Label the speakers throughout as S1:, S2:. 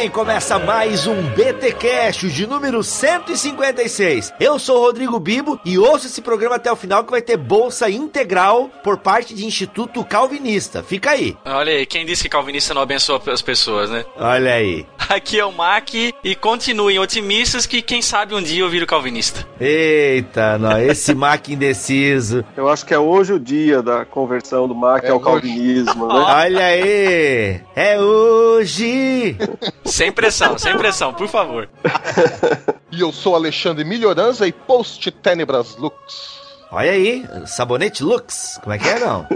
S1: Bem. Começa mais um BT Cash de número 156. Eu sou o Rodrigo Bibo e ouço esse programa até o final que vai ter bolsa integral por parte de Instituto Calvinista. Fica aí.
S2: Olha aí, quem disse que calvinista não abençoa as pessoas, né?
S1: Olha aí.
S2: Aqui é o Mac e continuem otimistas que quem sabe um dia eu viro calvinista.
S1: Eita, não, esse Mac indeciso.
S3: Eu acho que é hoje o dia da conversão do Mac
S4: É
S3: ao
S4: hoje.
S3: calvinismo, né?
S1: Olha aí. É hoje.
S2: Sem pressão, sem pressão, por favor.
S4: E eu sou Alexandre Melhoranza e Post Tenebras Lux.
S1: Olha aí, sabonete Lux. Como é que é, não?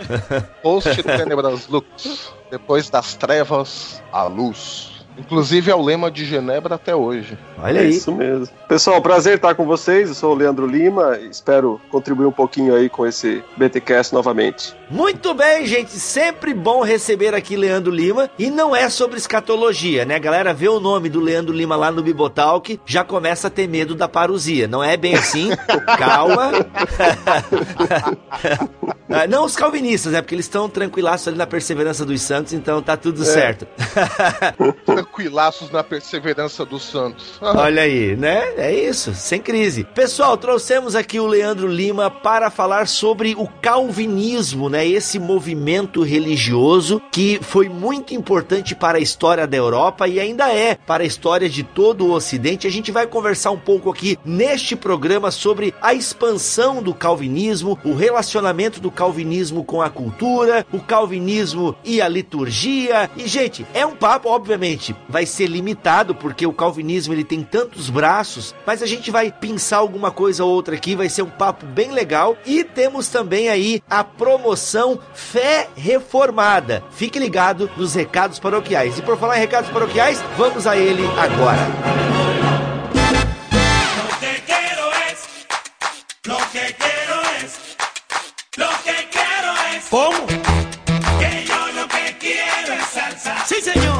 S4: Post Tenebras Lux. Depois das trevas, a luz. Inclusive é o lema de Genebra até hoje.
S1: Olha
S3: É
S1: aí.
S3: isso mesmo. Pessoal, prazer estar com vocês. Eu sou o Leandro Lima espero contribuir um pouquinho aí com esse BTcast novamente.
S1: Muito bem, gente. Sempre bom receber aqui Leandro Lima. E não é sobre escatologia, né? A galera vê o nome do Leandro Lima lá no Bibotalk, já começa a ter medo da parusia. Não é bem assim. Calma. Ah, não os calvinistas, né? Porque eles estão tranquilaços ali na perseverança dos santos, então tá tudo certo.
S4: Tranquilaços na perseverança dos santos.
S1: Olha aí, né? É isso, sem crise. Pessoal, trouxemos aqui o Leandro Lima para falar sobre o calvinismo, né? Esse movimento religioso que foi muito importante para a história da Europa e ainda é para a história de todo o Ocidente. A gente vai conversar um pouco aqui neste programa sobre a expansão do calvinismo, o relacionamento do calvinismo com a cultura, o calvinismo e a liturgia. E gente, é um papo, obviamente, vai ser limitado porque o calvinismo ele tem tantos braços, mas a gente vai pensar alguma coisa ou outra aqui, vai ser um papo bem legal. E temos também aí a promoção Fé Reformada. Fique ligado nos recados paroquiais. E por falar em recados paroquiais, vamos a ele agora. Como?
S5: que yo lo que quiero es salsa.
S1: Sim, senhor!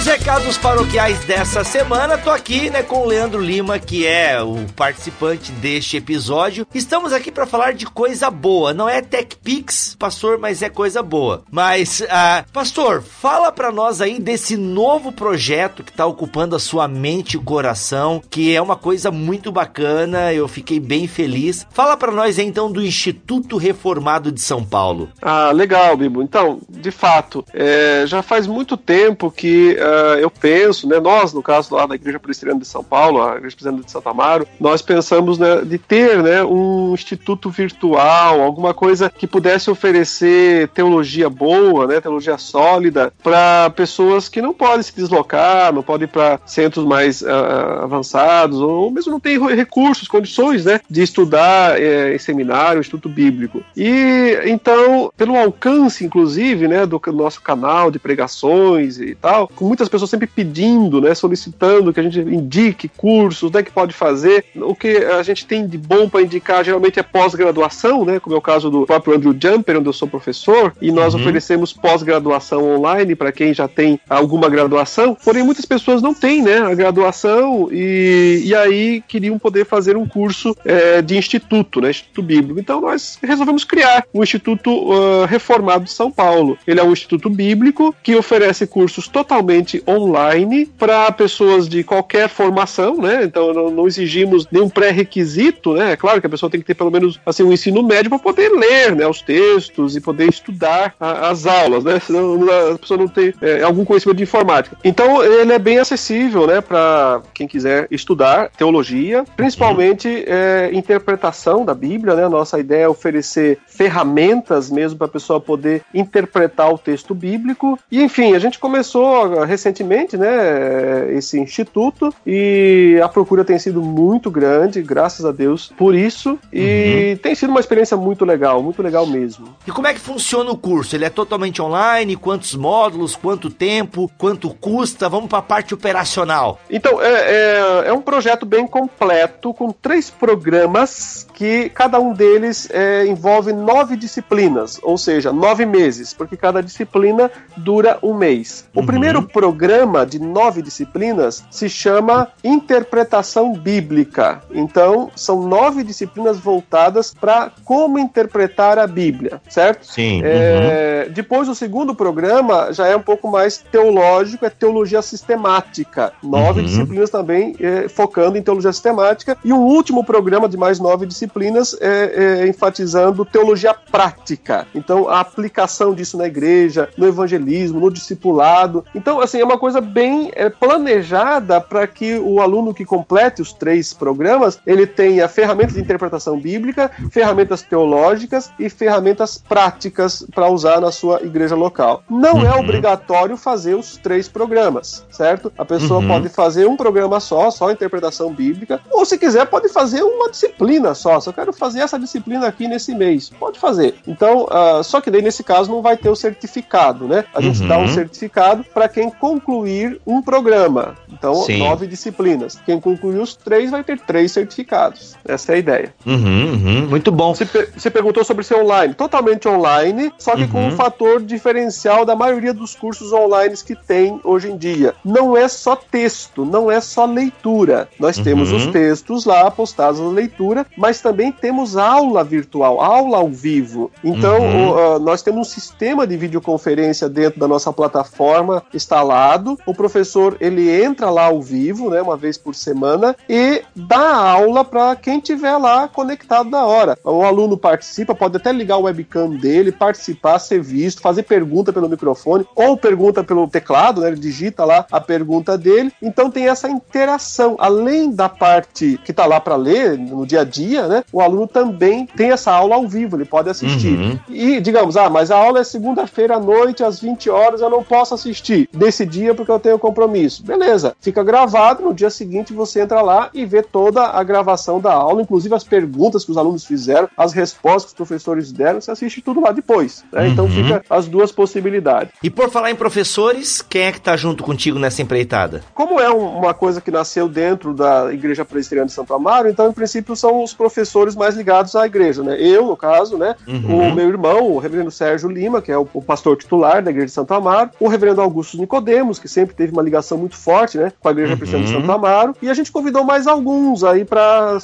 S1: Nos recados paroquiais dessa semana, tô aqui, né, com o Leandro Lima, que é o participante deste episódio. Estamos aqui para falar de coisa boa. Não é TechPix, pastor, mas é coisa boa. Mas, ah, pastor, fala para nós aí desse novo projeto que tá ocupando a sua mente e coração, que é uma coisa muito bacana. Eu fiquei bem feliz. Fala para nós aí, então do Instituto Reformado de São Paulo.
S3: Ah, legal, Bibo. Então, de fato, é, já faz muito tempo que ah, eu penso, né, nós, no caso lá da Igreja Presbiteriana de São Paulo, a Igreja Presbiteriana de Santo Amaro, nós pensamos né, de ter né, um instituto virtual, alguma coisa que pudesse oferecer teologia boa, né, teologia sólida, para pessoas que não podem se deslocar, não podem ir para centros mais ah, avançados, ou mesmo não têm recursos, condições né, de estudar eh, em seminário, instituto bíblico. E então, pelo alcance, inclusive, né, do nosso canal de pregações e tal, com muitas pessoas sempre pedindo, né, solicitando que a gente indique cursos, né, que pode fazer. O que a gente tem de bom para indicar geralmente é pós-graduação, né, como é o caso do próprio Andrew Jumper, onde eu sou professor, e nós oferecemos pós-graduação online para quem já tem alguma graduação. Porém, muitas pessoas não têm, né, a graduação e, e aí queriam poder fazer um curso eh, de instituto, né, instituto bíblico. Então nós resolvemos criar o Instituto ah, Reformado de São Paulo. Ele é um instituto bíblico que oferece cursos totalmente online para pessoas de qualquer formação, né? Então não, não exigimos nenhum pré-requisito, né? É claro que a pessoa tem que ter pelo menos assim um ensino médio para poder ler, né, os textos e poder estudar a- as aulas, né? Senão a pessoa não tem é, algum conhecimento de informática. Então ele é bem acessível, né, para quem quiser estudar teologia, principalmente é, interpretação da Bíblia, né? Nossa ideia é oferecer ferramentas mesmo para a pessoa poder interpretar o texto bíblico. E enfim, a gente começou ah, recentemente, né, esse instituto e a procura tem sido muito grande, graças a Deus, por isso. E tem sido uma experiência muito legal, muito legal mesmo.
S1: E como é que funciona o curso? Ele é totalmente online? Quantos módulos? Quanto tempo? Quanto custa? Vamos para a parte operacional.
S3: Então, é, é, é um projeto bem completo, com três programas que cada um deles é, envolve nove disciplinas, ou seja, nove meses, porque cada disciplina dura um mês. O primeiro programa programa de nove disciplinas se chama Interpretação Bíblica. Então, são nove disciplinas voltadas para como interpretar a Bíblia, certo?
S1: Sim.
S3: É, Depois, o segundo programa já é um pouco mais teológico, é teologia sistemática. Nove
S1: Uhum.
S3: disciplinas também é, focando em teologia sistemática. E um último programa de mais nove disciplinas é, é, enfatizando teologia prática. Então, a aplicação disso na igreja, no evangelismo, no discipulado. Então, assim, é uma coisa bem é, planejada para que o aluno que complete os três programas, ele tenha ferramentas de interpretação bíblica, ferramentas teológicas e ferramentas práticas para usar na sua igreja local. Não é
S1: Uhum.
S3: obrigatório fazer os três programas, certo? A pessoa
S1: Uhum.
S3: pode fazer um programa só, só interpretação bíblica, ou se quiser pode fazer uma disciplina só. Se eu quero fazer essa disciplina aqui nesse mês, pode fazer. Então, ah, só que daí nesse caso não vai ter o certificado, né? A gente
S1: Uhum.
S3: dá um certificado para quem concluir um programa. Então,
S1: Sim.
S3: nove disciplinas. Quem concluir os três vai ter três certificados. Essa é a ideia.
S1: Uhum, uhum. Muito bom.
S3: Você, pe- você perguntou sobre ser online. Totalmente online, só que com
S1: Uhum.
S3: um fator diferencial da maioria dos cursos online que tem hoje em dia. Não é só texto, não é só leitura. Nós temos
S1: Uhum.
S3: os textos lá postados na leitura, mas também temos aula virtual, aula ao vivo. Então,
S1: Uhum.
S3: o, ah, nós temos um sistema de videoconferência dentro da nossa plataforma instalado. O professor ele entra lá ao vivo, né, uma vez por semana, e dá aula para quem tiver lá conectado na hora. O aluno participa, pode até ligar o webcam dele, participar, ser visto, fazer pergunta pelo microfone ou pergunta pelo teclado, né, ele digita lá a pergunta dele. Então tem essa interação, além da parte que está lá para ler no dia a dia, né, o aluno também tem essa aula ao vivo, ele pode assistir.
S1: Uhum.
S3: E digamos, ah, mas a aula é segunda-feira à noite, às 20 horas, eu não posso assistir desse dia porque eu tenho compromisso. Beleza, fica gravado, no dia seguinte você entra lá e vê toda a gravação da aula, inclusive as perguntas que os alunos fizeram, as respostas que os professores deram, você assiste tudo lá depois. né? Então
S1: Uhum.
S3: fica as duas possibilidades.
S1: E por falar em professores, quem é que tá junto contigo nessa empreitada?
S3: Como é um- uma coisa que nasceu dentro da Igreja Presbiteriana de Santo Amaro, então, em princípio, são os professores mais ligados à igreja, né? Eu, no caso, né?
S1: Uhum.
S3: O meu irmão, o reverendo Sérgio Lima, que é o, pastor titular da Igreja de Santo Amaro, o reverendo Augusto Que sempre teve uma ligação muito forte, né? Com a Igreja
S1: Uhum.
S3: Presbiteriana de Santo Amaro, e a gente convidou mais alguns aí para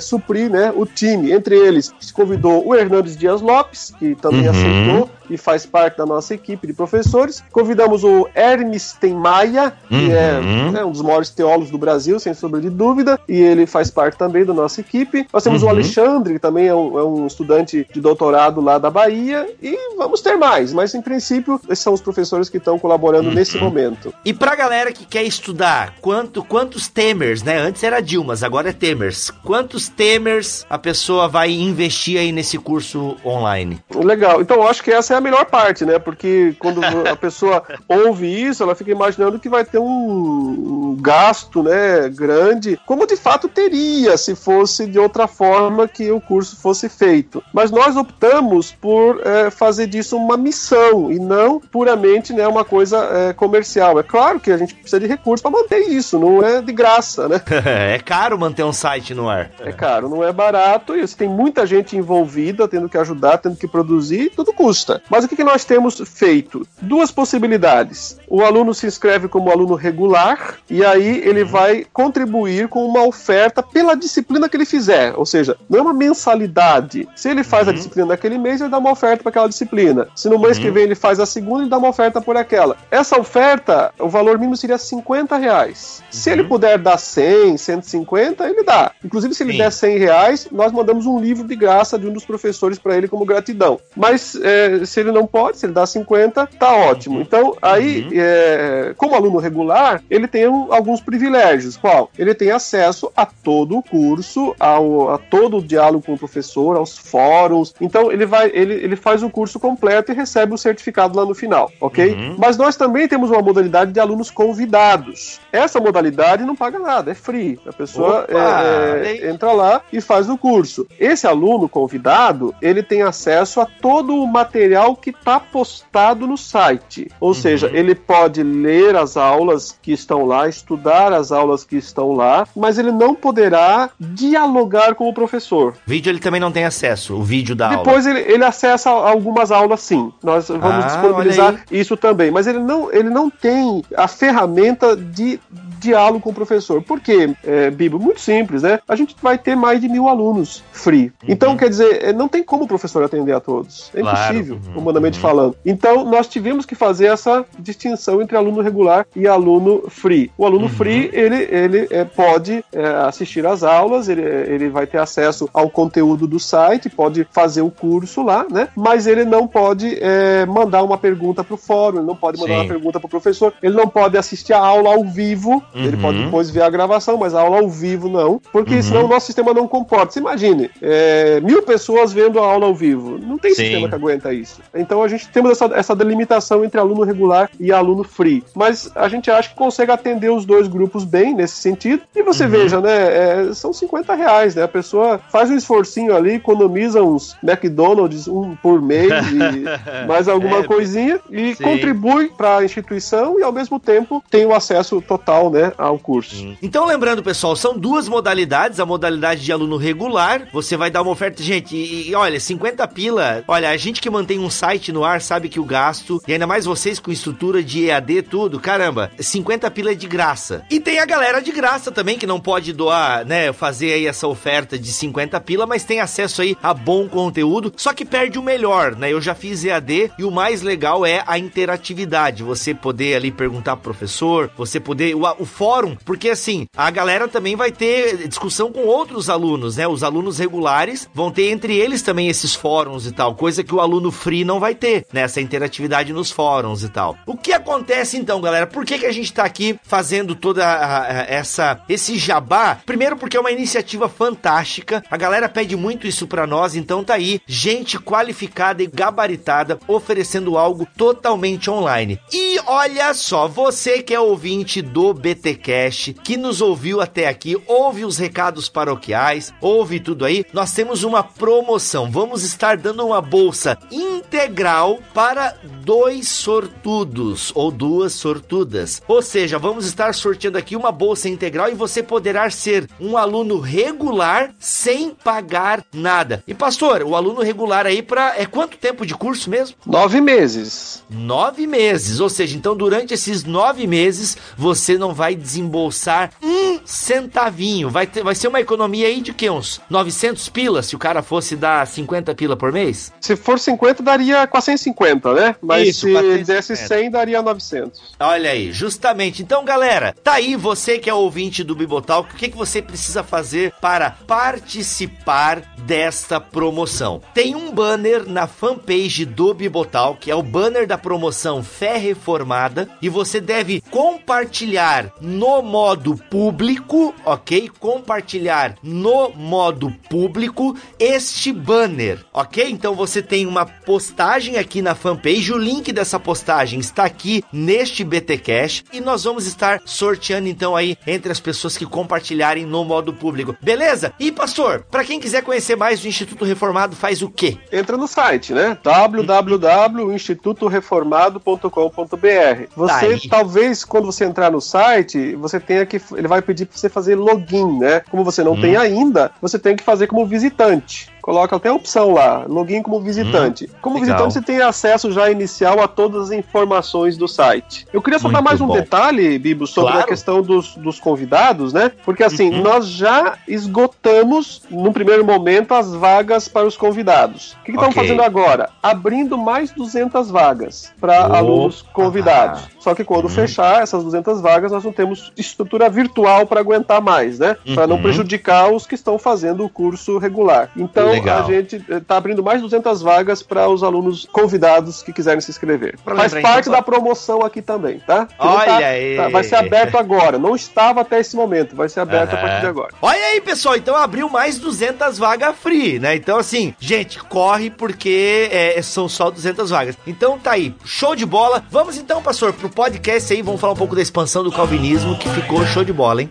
S3: suprir, né? O time. Entre eles, se convidou o Hernandes Dias Lopes, que também
S1: Uhum.
S3: aceitou e faz parte da nossa equipe de professores. Convidamos o Hermes Maia, que é
S1: Uhum.
S3: né, um dos maiores teólogos do Brasil, sem sombra de dúvida, e ele faz parte também da nossa equipe. Nós temos o
S1: Uhum.
S3: Alexandre, que também é um, é um estudante de doutorado lá da Bahia, e vamos ter mais, mas em princípio, esses são os professores que estão colaborando nesse momento.
S1: E pra galera que quer estudar, quanto, quantos temers, né? Antes era Dilmas, agora é temers. Quantos temers a pessoa vai investir aí nesse curso online?
S3: Legal. Então, eu acho que essa é a melhor parte, né? Porque quando a pessoa ouve isso, ela fica imaginando que vai ter um, um gasto, né, grande, como de fato teria se fosse de outra forma que o curso fosse feito. Mas nós optamos por eh, fazer disso uma missão e não puramente, né, uma coisa eh, comercial. É claro que a gente precisa de recursos para manter isso, não é de graça, né?
S1: é caro manter um site no ar.
S3: É caro, não é barato e você tem muita gente envolvida, tendo que ajudar, tendo que produzir, tudo custa. Mas o que, que nós temos feito? Duas possibilidades. O aluno se inscreve como aluno regular e aí ele vai contribuir com uma oferta pela disciplina que ele fizer. Ou seja, não é uma mensalidade. Se ele faz a disciplina daquele mês, ele dá uma oferta para aquela disciplina. Se no mês que vem ele faz a segunda, ele dá uma oferta por aquela. Essa oferta, o valor mínimo seria 50 reais. Se ele puder dar 100, 150, ele dá. Inclusive, se ele
S1: Sim.
S3: der 100 reais, nós mandamos um livro de graça de um dos professores para ele como gratidão. Mas é, se ele não pode, se ele dá 50, tá ótimo. Então, aí, é, como aluno regular, ele tem um- alguns privilégios. Qual? Ele tem acesso a todo o curso, ao, a todo o diálogo com o professor, aos fóruns. Então, ele vai, ele, ele faz o curso completo e recebe o certificado lá no final, ok?
S1: Uhum.
S3: Mas nós também temos uma modalidade de alunos convidados. Essa modalidade não paga nada, é free. A pessoa é, é, entra lá e faz o curso. Esse aluno convidado, ele tem acesso a todo o material que está postado no site. Ou seja, ele pode ler as aulas que estão lá, estudar as aulas que estão lá, mas ele não poderá dialogar com o professor.
S1: Vídeo ele também não tem acesso, o vídeo da aula.
S3: Depois ele, ele acessa algumas aulas sim. Nós vamos
S1: Ah,
S3: disponibilizar isso também. Mas ele não, ele não tem a ferramenta de diálogo com o professor. Por quê, é, Bibo? Muito simples, né? A gente vai ter mais de mil alunos free. Então, quer dizer, é, não tem como o professor atender a todos. É
S1: Uhum. Claro.
S3: impossível,
S1: Uhum.
S3: humanamente falando. Então, nós tivemos que fazer essa distinção entre aluno regular e aluno free. O aluno
S1: Uhum.
S3: free, ele, ele é, pode é, assistir às aulas, ele, ele vai ter acesso ao conteúdo do site, pode fazer o curso lá, né? Mas ele não pode é, mandar uma pergunta para o fórum, ele não pode mandar
S1: Sim.
S3: uma pergunta para o professor, ele não pode assistir a aula ao vivo, ele
S1: Uhum.
S3: pode depois ver a gravação, mas a aula ao vivo não, porque senão o nosso sistema não comporta. Você imagine, é, mil pessoas vendo a aula ao vivo, não tem
S1: Sim.
S3: sistema que aguenta isso. Então a gente temos essa, essa delimitação entre aluno regular e aluno free, mas a gente acha que consegue atender os dois grupos bem nesse sentido. E você
S1: Uhum.
S3: veja, né, é, são 50 reais, né? A pessoa faz um esforcinho ali, economiza uns McDonald's um por mês e mais alguma
S1: É,
S3: coisinha e
S1: sim.
S3: contribui para a instituição e ao mesmo tempo tem o acesso total, né, ao curso.
S1: Então, lembrando, pessoal, são duas modalidades. A modalidade de aluno regular, você vai dar uma oferta. Gente, e, e olha, 50 pila. Olha, a gente que mantém um site no ar sabe que o gasto, e ainda mais vocês com estrutura de EAD, tudo, caramba, 50 pila é de graça. E tem a galera de graça também, que não pode doar, né, fazer aí essa oferta de 50 pila, mas tem acesso aí a bom conteúdo, só que perde o melhor, né? Eu já fiz EAD e o mais legal é a interatividade. Você poder ali perguntar pro professor, você poder. O, o fórum, porque assim, a galera também vai ter discussão com outros alunos, né? Os alunos regulares vão ter entre eles também esses fóruns e tal, coisa que o aluno free não vai ter, né? Essa interatividade nos fóruns e tal. O que acontece então, galera? Por que, que a gente tá aqui fazendo toda a- a- essa esse jabá? Primeiro porque é uma iniciativa fantástica. A galera pede muito isso pra nós, então tá aí, gente qualificada e gabaritada oferecendo algo totalmente online. E olha só, você que é ouvinte do BT Cash, que nos ouviu até aqui, ouve os recados paroquiais, ouve tudo aí, nós temos uma promoção. Vamos estar dando uma bolsa integral para dois sortudos ou duas sortudas. Ou seja, vamos estar sorteando aqui uma bolsa integral e você poderá ser um aluno regular sem pagar nada. E pastor, o aluno regular aí para é quanto tempo de curso mesmo?
S3: Nove meses.
S1: Nove meses, ou seja, então durante esses nove meses você não vai desembolsar um centavinho. Vai, ter, vai ser uma economia aí de que? Uns 900 pilas se o cara fosse dar 50 pila por mês?
S3: Se for 50, daria 450, né? Mas
S1: Isso,
S3: se
S1: 450.
S3: desse 100, daria 900.
S1: Olha aí, justamente. Então, galera, tá aí você que é ouvinte do Bibotalk, o que, que você precisa fazer para participar desta promoção? Tem um banner na fanpage do Bibotalk, é o banner da promoção Fé Reformada, e você deve compartilhar no modo público, ok? Compartilhar no modo público este banner, ok? Então você tem uma postagem aqui na fanpage, o link dessa postagem está aqui neste BT Cash e nós vamos estar sorteando então aí entre as pessoas que compartilharem no modo público. Beleza? E pastor, para quem quiser conhecer mais do Instituto Reformado, faz o quê?
S3: Entra no site, né? www.institutoreformado.com.br. Você
S1: Tá
S3: talvez quando você entrar no site, você tenha que ele vai pedir para você fazer login, né? Como você não
S1: Hum.
S3: tem ainda, você tem que fazer como visitante. Coloca até a opção lá, login como visitante. como
S1: Hum. legal.
S3: visitante, você tem acesso já inicial a todas as informações do site. Eu queria só dar
S1: Muito
S3: mais um
S1: bom.
S3: detalhe, Bibo, sobre
S1: Claro.
S3: a questão dos, dos convidados, né? Porque assim,
S1: Uhum.
S3: nós já esgotamos, no primeiro momento, as vagas para os convidados. O que estão
S1: Ok.
S3: fazendo agora? Abrindo mais 200 vagas para alunos convidados. Só que quando
S1: Uhum.
S3: fechar essas 200 vagas, nós não temos estrutura virtual para aguentar mais, né? Para não
S1: Uhum.
S3: prejudicar os que estão fazendo o curso regular. Então,
S1: Legal.
S3: a gente está abrindo mais 200 vagas para os alunos convidados que quiserem se inscrever.
S1: Pra
S3: Faz
S1: lembrar,
S3: parte
S1: então,
S3: da promoção aqui também, tá? Que
S1: Olha
S3: tá-
S1: aí.
S3: tá- vai ser aberto agora. Não estava até esse momento. Vai ser aberto a
S1: Aham.
S3: partir de agora.
S1: Olha aí, pessoal, então abriu mais 200 vagas free, né? Então, assim, gente, corre porque é, são só 200 vagas. Então tá aí, show de bola. Vamos então, pastor, pro podcast aí, vamos falar um pouco da expansão do calvinismo, que ficou show de bola, hein?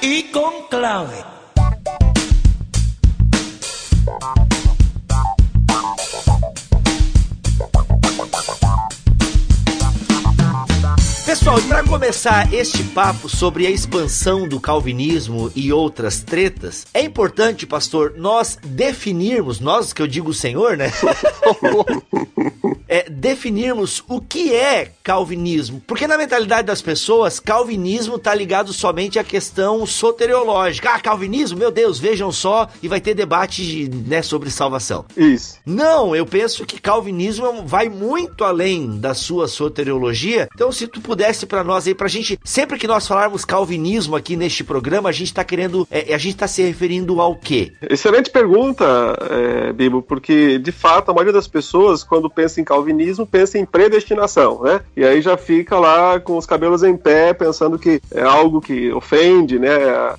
S5: y con clave.
S1: Pessoal, e para começar este papo sobre a expansão do calvinismo e outras tretas, é importante, pastor, nós definirmos, nós que eu digo o Senhor, né? é, definirmos o que é calvinismo. Porque na mentalidade das pessoas, calvinismo tá ligado somente à questão soteriológica. Ah, calvinismo, meu Deus, vejam só, e vai ter debate de, né, sobre salvação.
S3: Isso.
S1: Não, eu penso que calvinismo vai muito além da sua soteriologia. Então, se tu pudesse para nós aí, pra gente, sempre que nós falarmos calvinismo aqui neste programa, a gente tá querendo, é, a gente tá se referindo ao quê?
S3: Excelente pergunta, é, Bibo, porque de fato a maioria das pessoas, quando pensa em calvinismo, pensa em predestinação, né? E aí já fica lá com os cabelos em pé, pensando que é algo que ofende, né,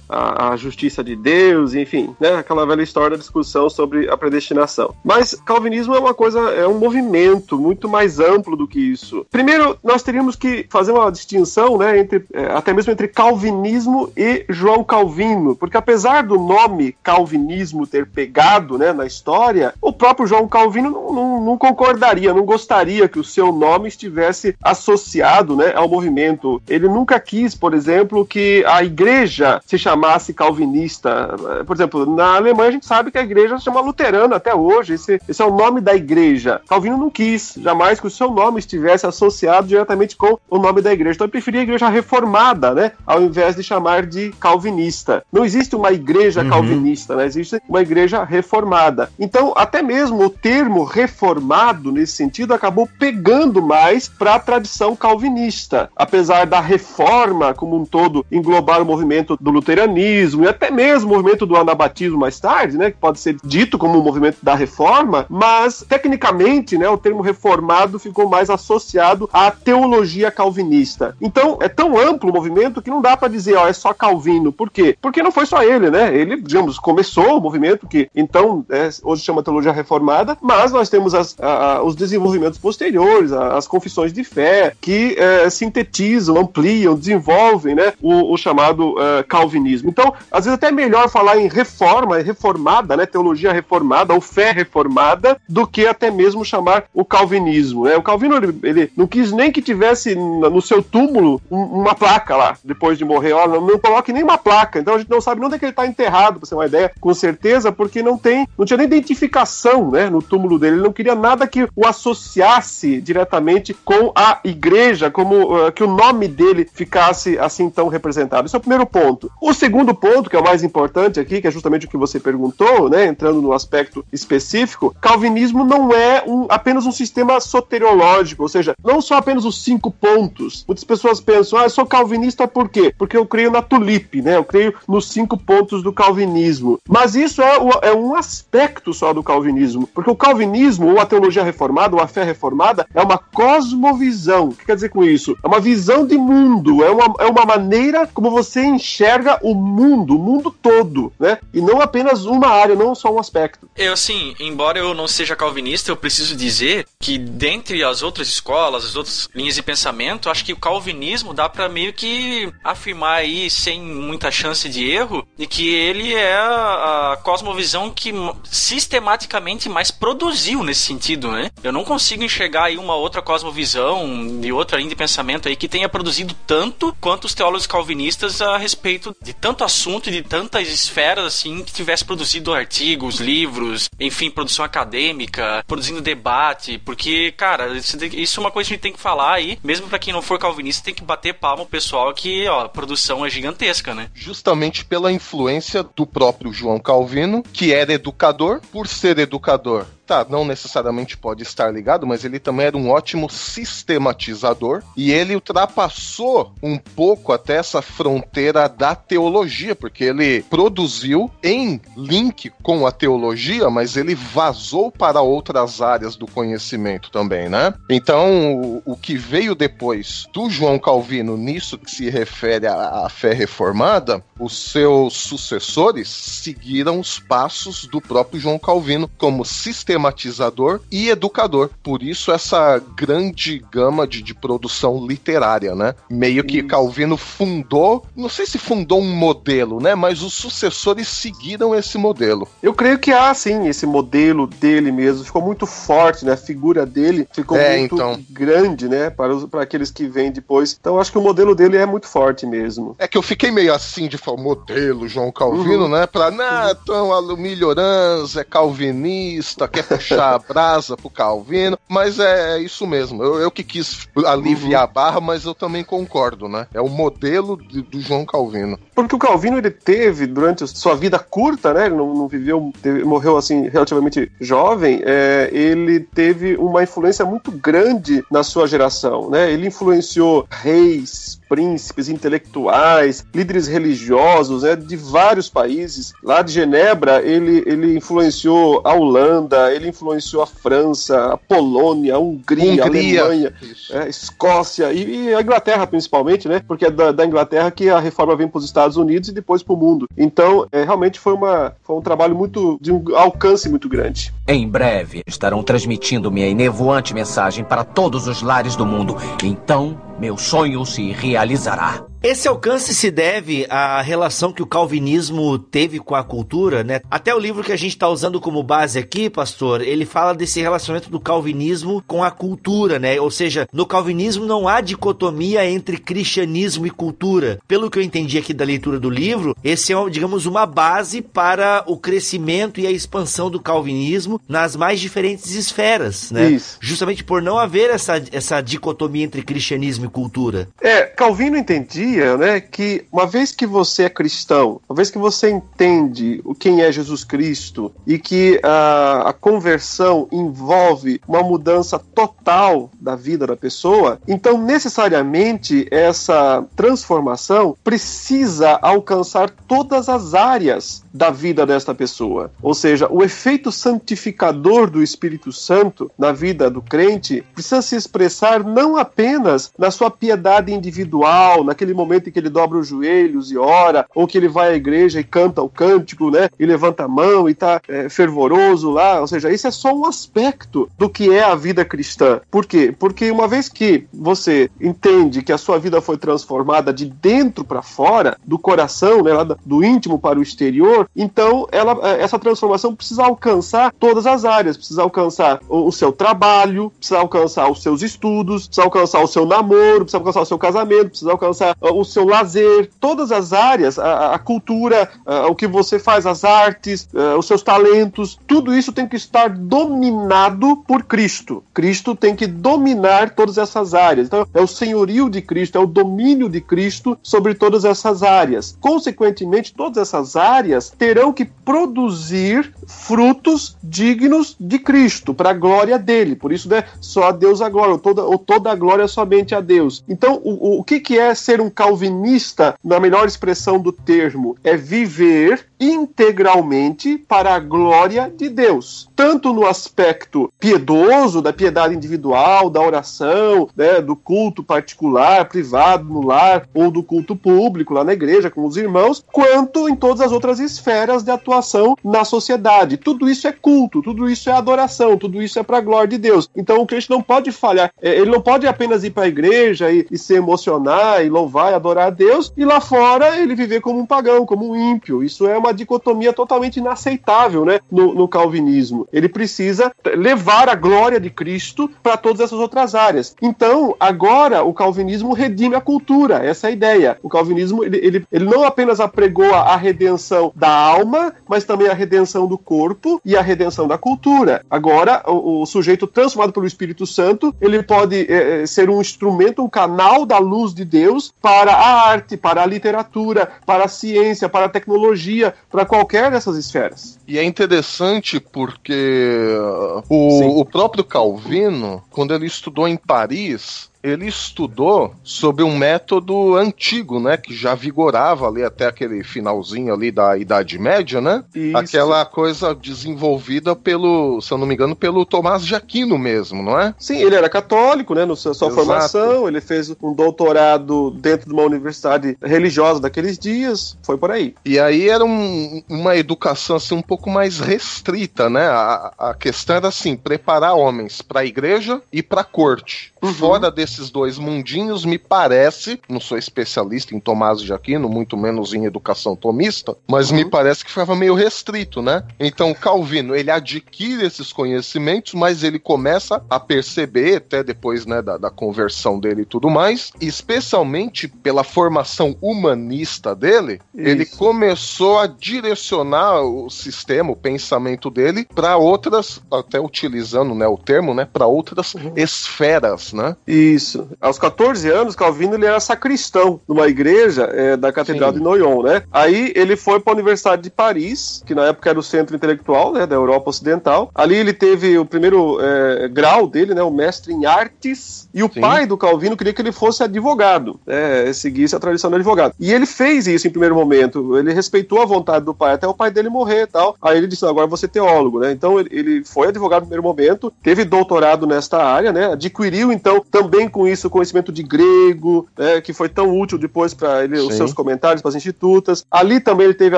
S3: a, a justiça de Deus, enfim, né, aquela velha história da discussão sobre a predestinação. Mas calvinismo é uma coisa, é um movimento muito mais amplo do que isso. Primeiro, nós teríamos que fazer uma distinção, né, entre, é, até mesmo entre calvinismo e João Calvino, porque apesar do nome calvinismo ter pegado, né, na história, o próprio João Calvino não, não, não concordaria, não gostaria que o seu nome estivesse associado, né, ao movimento. Ele nunca quis, por exemplo, que a igreja se chamasse calvinista. Por exemplo, na Alemanha a gente sabe que a igreja se chama luterana até hoje, esse, esse é o nome da igreja. Calvino não quis jamais que o seu nome estivesse associado diretamente com o nome da igreja. Então ele preferia a igreja reformada, né, ao invés de chamar de calvinista. Não existe uma igreja
S1: Uhum.
S3: calvinista, né? Existe uma igreja reformada. Então, até mesmo o termo reformado nesse sentido acabou pegando mais para a tradição calvinista, apesar da reforma como um todo englobar o movimento do luteranismo e até mesmo o movimento do anabatismo mais tarde, né, que pode ser dito como um movimento da reforma, mas tecnicamente, né, o termo reformado ficou mais associado à teologia calvinista. Então, é tão amplo o movimento que não dá para dizer, ó, é só Calvino. Por quê? Porque não foi só ele, né? Ele, digamos, começou o movimento que então é, hoje chama teologia reformada, mas nós temos as, a- os desenvolvimentos posteriores, a- as confissões de fé, que é, sintetizam, ampliam, desenvolvem né, o, o chamado é, calvinismo. Então, às vezes até é melhor falar em reforma, reformada, né, teologia reformada ou fé reformada, do que até mesmo chamar o calvinismo. Né? O Calvino ele, ele não quis nem que tivesse no no seu túmulo um- uma placa lá, depois de morrer. Ó, não, coloque nem uma placa. Então a gente não sabe onde é que ele está enterrado, pra você ter uma ideia, com certeza, porque não tem, não tinha nem identificação né, no túmulo dele. Ele não queria nada que o associasse diretamente com a igreja, como uh, que o nome dele ficasse assim tão representado. Esse é o primeiro ponto. O segundo ponto, que é o mais importante aqui, que é justamente o que você perguntou, né, entrando no aspecto específico, calvinismo não é um- apenas um sistema soteriológico, ou seja, não são apenas os cinco pontos. Muitas pessoas pensam, ah, eu sou calvinista por quê? Porque eu creio na tulipe, né? Eu creio nos cinco pontos do calvinismo. Mas isso é, é um aspecto só do calvinismo, porque o calvinismo, ou a teologia reformada, ou a fé reformada, é uma cosmovisão. O que quer dizer com isso? É uma visão de mundo, é uma, é uma maneira como você enxerga o mundo, o mundo todo, né? E não apenas uma área, não só um aspecto.
S2: Eu, assim, embora eu não seja calvinista, eu preciso dizer que dentre as outras escolas, as outras linhas de pensamento, acho que o calvinismo dá pra meio que afirmar aí, sem muita chance de erro, de que ele é a, cosmovisão que sistematicamente mais produziu nesse sentido, né? Eu não consigo enxergar aí uma outra cosmovisão de outra linha de pensamento aí que tenha produzido tanto quanto os teólogos calvinistas a respeito de tanto assunto e de tantas esferas assim que tivesse produzido artigos, livros, enfim, produção acadêmica, produzindo debate, porque, cara, isso é uma coisa que a gente tem que falar aí, mesmo pra quem não for calvinista, tem que bater palma o pessoal que, ó, a produção é gigantesca, né?
S4: justamente pela influência do próprio João Calvino, que era educador, por ser educador. Tá, não necessariamente pode estar ligado, mas ele também era um ótimo sistematizador e ele ultrapassou um pouco até essa fronteira da teologia, porque ele produziu em link com a teologia, mas ele vazou para outras áreas do conhecimento também, né? Então, o, o que veio depois do João Calvino nisso que se refere à, à fé reformada, os seus sucessores seguiram os passos do próprio João Calvino como sistematizador sistematizador e educador. Por isso essa grande gama de, de produção literária, né? Meio que
S3: Isso.
S4: Calvino fundou, não sei se fundou um modelo, né? Mas os sucessores seguiram esse modelo.
S3: Eu creio que há, sim, esse modelo dele mesmo. Ficou muito forte, né? A figura dele ficou
S4: É,
S3: muito
S4: então.
S3: grande, né? Para, os, para aqueles que vêm depois. Então, acho que o modelo dele é muito forte mesmo.
S4: É que eu fiquei meio assim de falar, modelo João Calvino,
S3: Uhum.
S4: né? Pra, não, então a Milhoranz é calvinista, quer puxar a brasa pro Calvino, mas é isso mesmo. Eu, eu que quis aliviar
S3: Uhum.
S4: a barra, mas eu também concordo, né? É o modelo de- do João Calvino.
S3: Porque o Calvino ele teve, durante sua vida curta, né? Ele não, não viveu, teve- morreu assim relativamente jovem. é, ele teve uma influência muito grande na sua geração, né? Ele influenciou reis, príncipes, intelectuais, líderes religiosos, né? De vários países. Lá de Genebra, ele, ele influenciou a Holanda, ele influenciou a França, a Polônia, a Hungria, a. Alemanha. É, Escócia e, e a Inglaterra principalmente, né? Porque é da, da Inglaterra que a reforma vem para os Estados Unidos e depois para o mundo. Então, é, realmente foi, uma, foi um trabalho muito de um alcance muito grande.
S6: Em breve estarão transmitindo minha enevoante mensagem para todos os lares do mundo. Então, meu sonho se realizará.
S1: Esse alcance se deve à relação que o calvinismo teve com a cultura, né? Até o livro que a gente está usando como base aqui, pastor, ele fala desse relacionamento do calvinismo com a cultura, né? Ou seja, no calvinismo não há dicotomia entre cristianismo e cultura. Pelo que eu entendi aqui da leitura do livro, esse é, digamos, uma base para o crescimento e a expansão do calvinismo nas mais diferentes esferas, né?
S3: Isso.
S1: Justamente por não haver essa, essa dicotomia entre cristianismo cultura.
S3: É, Calvino entendia, né, que uma vez que você é cristão, uma vez que você entende o quem é Jesus Cristo e que a, a conversão envolve uma mudança total da vida da pessoa, então necessariamente essa transformação precisa alcançar todas as áreas da vida desta pessoa. Ou seja, o efeito santificador do Espírito Santo na vida do crente precisa se expressar não apenas na sua piedade individual, naquele momento em que ele dobra os joelhos e ora, ou que ele vai à igreja e canta o cântico, né? E levanta a mão e está fervoroso lá. Ou seja, isso é só um aspecto do que é a vida cristã. Por quê? Porque uma vez que você entende que a sua vida foi transformada de dentro para fora, do coração, né, do- íntimo para o exterior, então ela, eh, essa transformação precisa alcançar todas as áreas, precisa alcançar o, o seu trabalho, precisa alcançar os seus estudos, precisa alcançar o seu namoro, precisa alcançar o seu casamento, precisa alcançar ah, o seu lazer, todas as áreas, a- a, a cultura, ah, o que você faz, as artes, ah, os seus talentos, tudo isso tem que estar dominado por Cristo. Cristo tem que dominar todas essas áreas. Então, é o senhorio de Cristo, é o domínio de Cristo sobre todas essas áreas. Consequentemente, todas essas áreas terão que produzir frutos dignos de Cristo, para a glória dele. Por isso, né, só a Deus a glória, ou toda, ou toda a glória somente a Deus. Então, o, o que, que é ser um calvinista, na melhor expressão do termo? É viver integralmente para a glória de Deus, tanto no aspecto piedoso, da piedade individual, da oração, né, do culto particular, privado, no lar, ou do culto público, lá na igreja, com os irmãos, quanto em todas as outras esferas de atuação na sociedade. Tudo isso é culto, tudo isso é adoração, tudo isso é para a glória de Deus. Então o crente não pode falhar, É, ele não pode apenas ir para a igreja e, e se emocionar e louvar e adorar a Deus, e lá fora ele viver como um pagão, como um ímpio. Isso é uma dicotomia totalmente inaceitável né, no, no calvinismo. Ele precisa levar a glória de Cristo para todas essas outras áreas. Então, agora o calvinismo redime a cultura, essa é a ideia. O calvinismo ele, ele, ele não apenas apregou a, redenção da alma, mas também a redenção do corpo e a redenção da cultura. Agora, o, o sujeito transformado pelo Espírito Santo, ele pode eh, ser um instrumento, um canal da luz de Deus para a arte, para a literatura, para a ciência, para a tecnologia, para qualquer dessas esferas.
S4: E é interessante porque uh, o, o próprio Calvino, quando ele estudou em Paris, ele estudou sobre um método antigo, né? Que já vigorava ali até aquele finalzinho ali da Idade Média, né?
S3: Isso.
S4: Aquela coisa desenvolvida pelo, se eu não me engano, pelo Tomás de Aquino mesmo, não é?
S3: Sim, ele era católico, né? Seu, sua
S4: Exato.
S3: formação, ele fez um doutorado dentro de uma universidade religiosa daqueles dias, foi por aí.
S4: E aí era um- uma educação assim um pouco mais restrita, né? A, a questão era assim, preparar homens para a igreja e para a corte. Fora desses dois mundinhos, me parece, não sou especialista em Tomás de Aquino, muito menos em educação tomista, mas me parece que ficava meio restrito, né? Então Calvino, ele adquire esses conhecimentos, mas ele começa a perceber, até depois né, da, da conversão dele e tudo mais, especialmente pela formação humanista dele, ele
S3: Isso.
S4: começou a direcionar o sistema, o pensamento dele para outras, até utilizando né, o termo, né, para outras esferas, né?
S3: Isso. Aos 14 anos, Calvino ele era sacristão numa igreja eh, da Catedral
S4: Sim.
S3: de Noyon, né? Aí ele foi para a Universidade de Paris, que na época era o centro intelectual né, da Europa Ocidental. Ali ele teve o primeiro eh, grau dele, né, o mestre em artes. E o
S4: Sim.
S3: pai do Calvino queria que ele fosse advogado, né, seguisse a tradição do advogado. E ele fez isso em primeiro momento. Ele respeitou a vontade do pai até o pai dele morrer e tal. Aí ele disse: "Não, agora você teólogo, né? Então ele, ele foi advogado no primeiro momento, teve doutorado nesta área, né? Adquiriu então também com isso conhecimento de grego, né? que foi tão útil depois para ele os
S4: Sim.
S3: seus comentários para as institutas. Ali também ele teve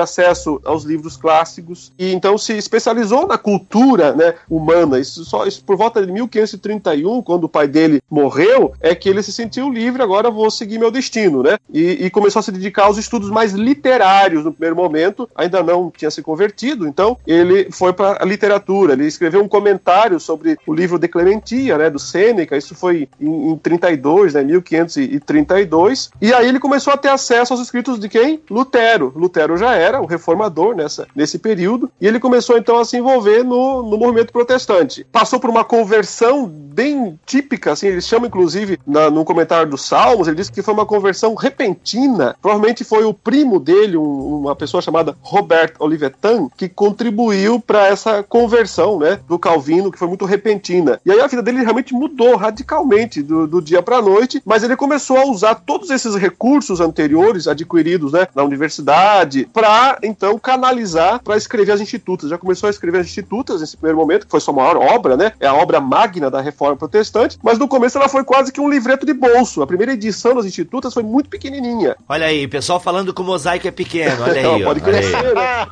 S3: acesso aos livros clássicos e então se especializou na cultura, né, humana. Isso só isso por volta de 1531, quando o pai dele morreu, é que ele se sentiu livre. Agora vou seguir meu destino, né? E, e começou a se dedicar aos estudos mais literários no primeiro momento. Ainda não tinha se convertido, então ele foi para a literatura. Ele escreveu um comentário sobre o livro De Clementia, né, do Sêneca. Isso foi em, em 32, né, 1532. E aí ele começou a ter acesso aos escritos de quem? Lutero. Lutero já era o reformador nessa, nesse período. E ele começou então a se envolver no, no movimento protestante. Passou por uma conversão bem típica, assim, ele chama inclusive na, no comentário dos Salmos, ele disse que foi uma conversão repentina. Provavelmente foi o primo dele, um- uma pessoa chamada Robert Olivetan, que contribuiu para essa conversão, né, do Calvino, que foi muito repentina. E aí a vida dele realmente mudou radicalmente do, do dia para a noite, mas ele começou a usar todos esses recursos anteriores adquiridos, né, na universidade, para então canalizar para escrever as institutas. Já começou a escrever as institutas nesse primeiro momento, que foi sua maior obra, né? É a obra magna da Reforma Protestante, mas no começo ela foi quase que um livreto de bolso. A primeira edição das institutas foi muito pequenininha.
S1: Olha aí, pessoal falando que o mosaico é pequeno. Olha aí, ó,
S3: pode
S1: olha aí.
S3: crescer, né?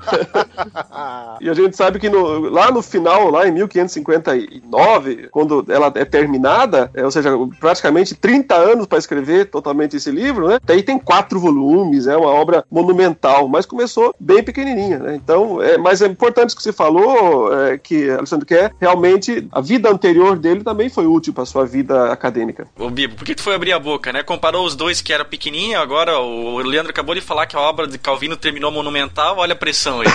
S3: E a gente sabe que no- lá no final, lá em 1559, quando ela é terminada, é, ou seja, praticamente 30 anos para escrever totalmente esse livro, né? Daí tem quatro volumes, é uma obra monumental, mas começou bem pequenininha, né? Então, é, mas é importante isso que você falou, é, que Alexandre quer realmente a vida anterior dele também foi útil para sua vida acadêmica.
S2: Ô Bibo, por que tu foi abrir a boca, né? Comparou os dois que era pequenininho, agora o Leandro acabou de falar que a obra de Calvino terminou monumental, olha a pressão aí.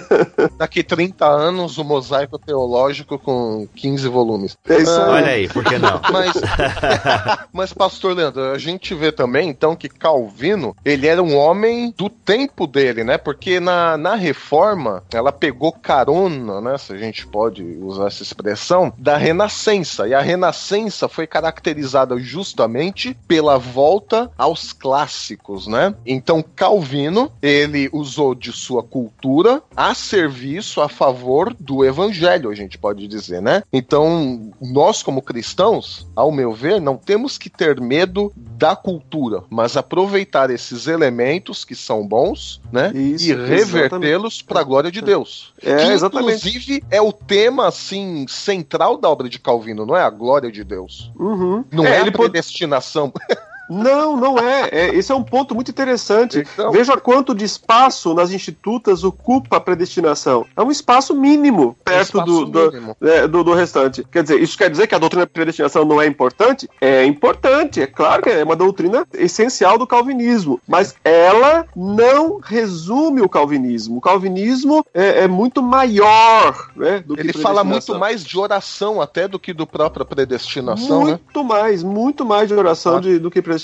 S4: Daqui 30 anos, o mosaico teológico com 15 volumes.
S3: É isso aí.
S1: Olha aí, por que não?
S4: Mas, mas, pastor Leandro, a gente vê também, então, que Calvino, ele era um homem do tempo dele, né? Porque na, na reforma, ela pegou carona, né? Se a gente pode usar essa expressão, da renascença. E a renascença foi caracterizada justamente pela volta aos clássicos, né? Então, Calvino, ele usou de sua cultura a serviço, a favor do evangelho, a gente pode dizer, né? Então, nós como cristãos, ao meu ver, não temos que ter medo da cultura, mas aproveitar esses elementos que são bons, né?
S3: Isso,
S4: e revertê-los para a glória de Deus.
S3: É,
S4: que,
S3: exatamente.
S4: inclusive, é o tema, assim, central da obra de Calvino, não é a glória de Deus.
S3: Uhum.
S4: Não
S3: É,
S4: é,
S3: ele
S4: a
S3: pode-
S4: predestinação.
S3: Não, não é. É, Esse é um ponto muito interessante.
S4: Então-
S3: Veja quanto de espaço nas institutas ocupa a predestinação. É um espaço mínimo perto
S4: Espaço
S3: do, do,
S4: mínimo.
S3: é, do- do restante. Quer dizer, isso quer dizer que a doutrina da predestinação não é importante? É importante, é claro que é uma doutrina essencial do calvinismo, mas ela não resume o calvinismo. O calvinismo é, é muito maior né, do que
S4: Ele fala muito mais de oração até do que do própria predestinação, né?
S3: Muito mais, muito mais de oração
S4: Ah.
S3: de- do que predestinação.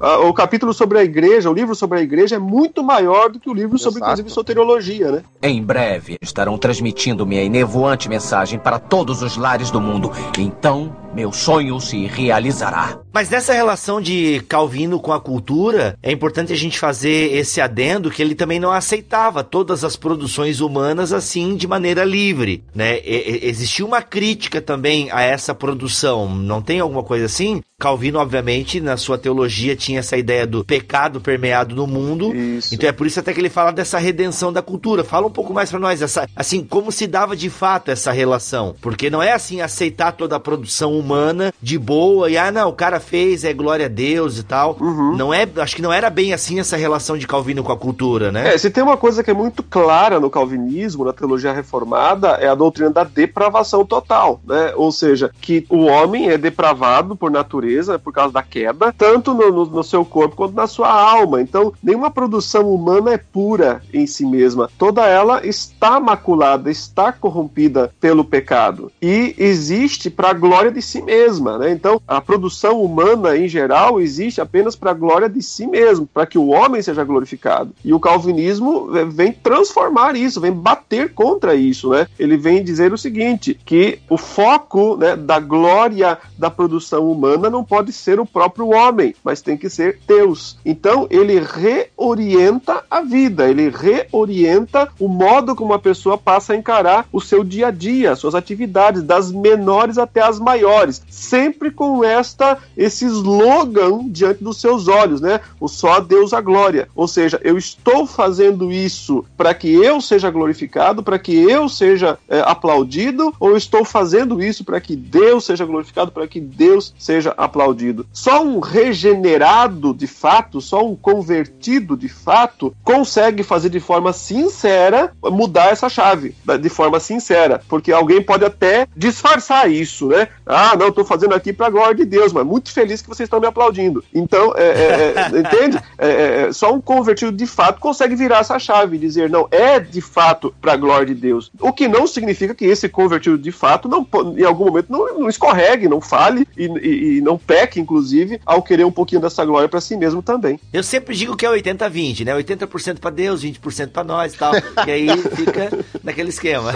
S3: Ah, o capítulo sobre a igreja, o livro sobre a igreja é muito maior do que o livro sobre,
S4: Exato.
S3: inclusive, soteriologia, né?
S6: Em breve estarão transmitindo minha enevoante mensagem para todos os lares do mundo. Então, meu sonho se realizará.
S1: Mas nessa relação de Calvino com a cultura, é importante a gente fazer esse adendo que ele também não aceitava todas as produções humanas assim de maneira livre, né? E, existia uma crítica também a essa produção, não tem alguma coisa assim? Calvino, obviamente, na sua teologia tinha essa ideia do pecado permeado no mundo.
S3: Isso.
S1: Então é por isso até que ele fala dessa redenção da cultura. Fala um pouco mais para nós, essa, assim, como se dava de fato essa relação. Porque não é assim aceitar toda a produção humana de boa e, ah, não, o cara fez, é glória a Deus e tal.
S3: Uhum.
S1: Não é, acho que não era bem assim essa relação de Calvino com a cultura, né?
S3: É, se tem uma coisa que é muito clara no calvinismo, na teologia reformada, é a doutrina da depravação total, né? Ou seja, que o homem é depravado por natureza, por causa da queda, tanto no, no, no seu corpo quanto na sua alma. Então, nenhuma produção humana é pura em si mesma. Toda ela está maculada, está corrompida pelo pecado e existe para a glória de si mesma, né? Então, a produção humana em geral existe apenas para a glória de si mesmo, para que o homem seja glorificado. E o calvinismo vem transformar isso, vem bater contra isso, né? Ele vem dizer o seguinte, que o foco né, da glória da produção humana não pode ser o próprio homem, mas tem que ser Deus. Então, ele reorienta a vida, ele reorienta o modo como a pessoa passa a encarar o seu dia a dia, suas atividades, das menores até as maiores, sempre com esta esse slogan diante dos seus olhos, né? O só a Deus a glória. Ou seja, eu estou fazendo isso para que eu seja glorificado, para que eu seja é, aplaudido, ou estou fazendo isso para que Deus seja glorificado, para que Deus seja aplaudido. Só um regenerado de fato, só um convertido de fato, consegue fazer de forma sincera mudar essa chave, de forma sincera, porque alguém pode até disfarçar isso, né? Ah, não, estou fazendo aqui para a glória de Deus, mas muito feliz que vocês estão me aplaudindo. Então, é, é, é, entende? É, é, só um convertido de fato consegue virar essa chave e dizer, não, é de fato para a glória de Deus. O que não significa que esse convertido de fato, não, em algum momento, não, não escorregue, não fale e, e, e não peque, inclusive, ao querer um pouquinho dessa glória para si mesmo também.
S1: Eu sempre digo que é 80-20, né? 80% para Deus, 20% para nós e tal. E aí fica naquele esquema.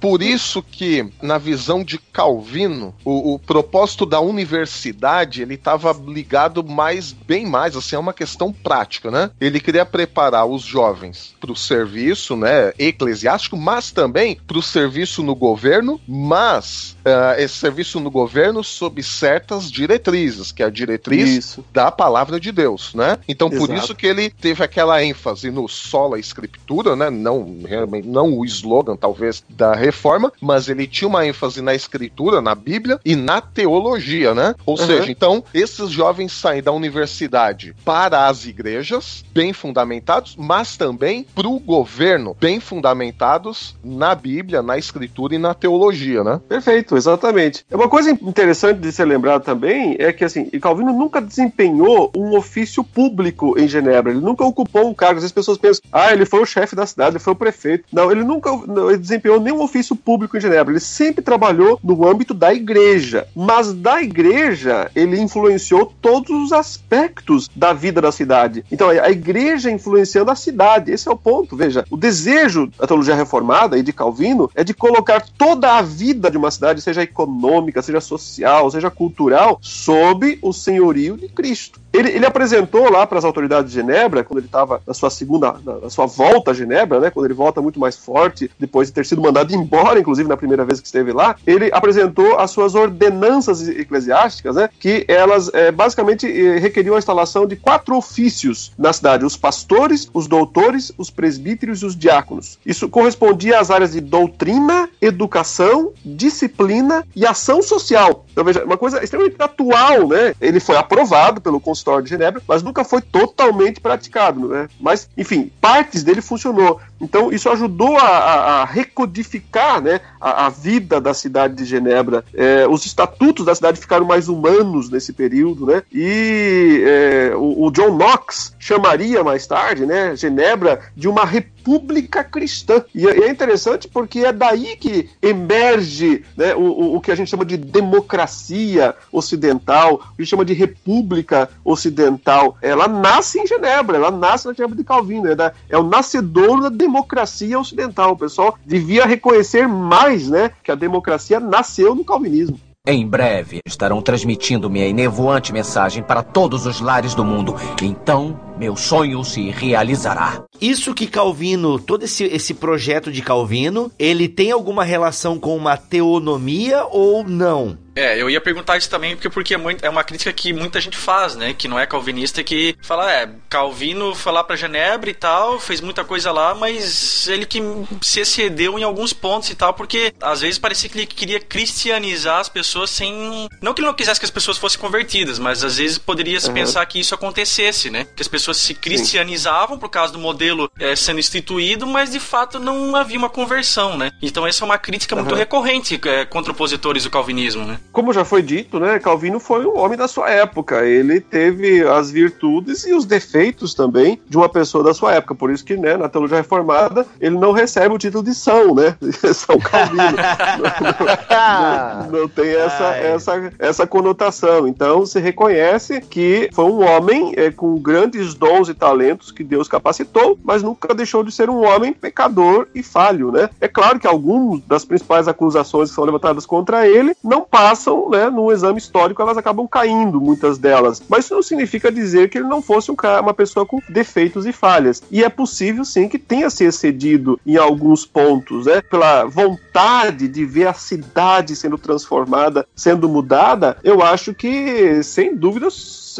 S4: Por isso que, na visão de Calvino, o, o propósito da universidade, ele estava ligado mais, bem mais, assim, é uma questão prática, né? Ele queria preparar os jovens para o serviço, né, eclesiástico, mas também para o serviço no governo, mas uh, esse serviço no governo sob certas diretrizes, que é a diretriz
S3: Isso.
S4: da palavra de Deus, né? Então, por
S3: Exato.
S4: isso que ele teve aquela ênfase no sola escritura, né? Não, realmente, não o slogan, talvez, da reforma, mas ele tinha uma ênfase na escritura, na Bíblia e na teologia, né? Ou
S3: Uhum.
S4: seja, então, esses jovens saem da universidade para as igrejas, bem fundamentados, mas também para o governo, bem fundamentados na Bíblia, na escritura e na teologia, né?
S3: Perfeito, exatamente. É Uma coisa interessante de ser lembrado também é que assim, Calvino nunca desempenhou um ofício público em Genebra. Ele nunca ocupou um cargo. As pessoas pensam, ah, ele foi o chefe da cidade, ele foi o prefeito. Não, ele nunca não, ele desempenhou nenhum ofício público em Genebra. Ele sempre trabalhou no âmbito da igreja. Mas da igreja, ele influenciou todos os aspectos da vida da cidade. Então, a igreja influenciando a cidade. Esse é o ponto. Veja, o desejo da teologia reformada e de Calvino é de colocar toda a vida de uma cidade, seja econômica, seja social, seja cultural, sob o senhorio de Cristo. Ele, ele apresentou lá para as autoridades de Genebra, quando ele estava na sua segunda, na, sua volta a Genebra, né, quando ele volta muito mais forte, depois de ter sido mandado embora, inclusive na primeira vez que esteve lá, ele apresentou as suas ordenanças eclesiásticas, né, que elas é, basicamente eh, requeriam a instalação de quatro ofícios na cidade: os pastores, os doutores, os presbíteros e os diáconos. Isso correspondia às áreas de doutrina, educação, disciplina e ação social. Então, veja, uma coisa extremamente atual, né? Ele foi aprovado pelo Consistório de Genebra, mas nunca foi totalmente praticado, né? Mas, enfim, partes dele funcionou. Então, isso ajudou a, a- a recodificar né, a, a vida da cidade de Genebra. É, os estatutos da cidade ficaram mais humanos nesse período, né? E é, o, o John Knox chamaria mais tarde, né, Genebra de uma república cristã. E é é interessante porque é daí que emerge né, o, o- que a gente chama de democracia ocidental, o que a gente chama de república ocidental. Ela nasce em Genebra, ela nasce na Genebra de Calvino, é, da- é o nascedor da democracia ocidental. O pessoal devia reconhecer mais né, que a democracia nasceu no calvinismo.
S6: Em breve estarão transmitindo minha enevoante mensagem para todos os lares do mundo. Então, meu sonho se realizará.
S1: Isso que Calvino, todo esse, esse projeto de Calvino, ele tem alguma relação com uma teonomia ou não?
S2: É, eu ia perguntar isso também, porque, porque é, muito, é uma crítica que muita gente faz, né? Que não é calvinista, que fala, é, Calvino foi lá pra Genebra e tal, fez muita coisa lá, mas ele que se excedeu em alguns pontos e tal, porque às vezes parecia que ele queria cristianizar as pessoas sem. Não que ele não quisesse que as pessoas fossem convertidas, mas às vezes poderia se
S3: Uhum.
S2: pensar que isso acontecesse, né? Que as pessoas se cristianizavam por causa do modelo é, sendo instituído, mas de fato não havia uma conversão, né? Então essa é uma crítica muito
S3: Uhum.
S2: recorrente é, contra opositores do calvinismo, né?
S3: Como já foi dito, né, Calvino foi um homem da sua época. Ele teve as virtudes e os defeitos também de uma pessoa da sua época. Por isso que, né, na teologia reformada, ele não recebe o título de São, né? São Calvino. não, não tem essa,
S1: Ai.
S3: essa, essa conotação. Então, se reconhece que foi um homem é, com grandes dons e talentos que Deus capacitou, mas nunca deixou de ser um homem pecador e falho, né? É claro que algumas das principais acusações que são levantadas contra ele não passam, né, num exame histórico, elas acabam caindo, muitas delas. Mas isso não significa dizer que ele não fosse um cara, uma pessoa com defeitos e falhas. E é possível, sim, que tenha se excedido em alguns pontos, né? Pela vontade de ver a cidade sendo transformada, sendo mudada, eu acho que, sem dúvida,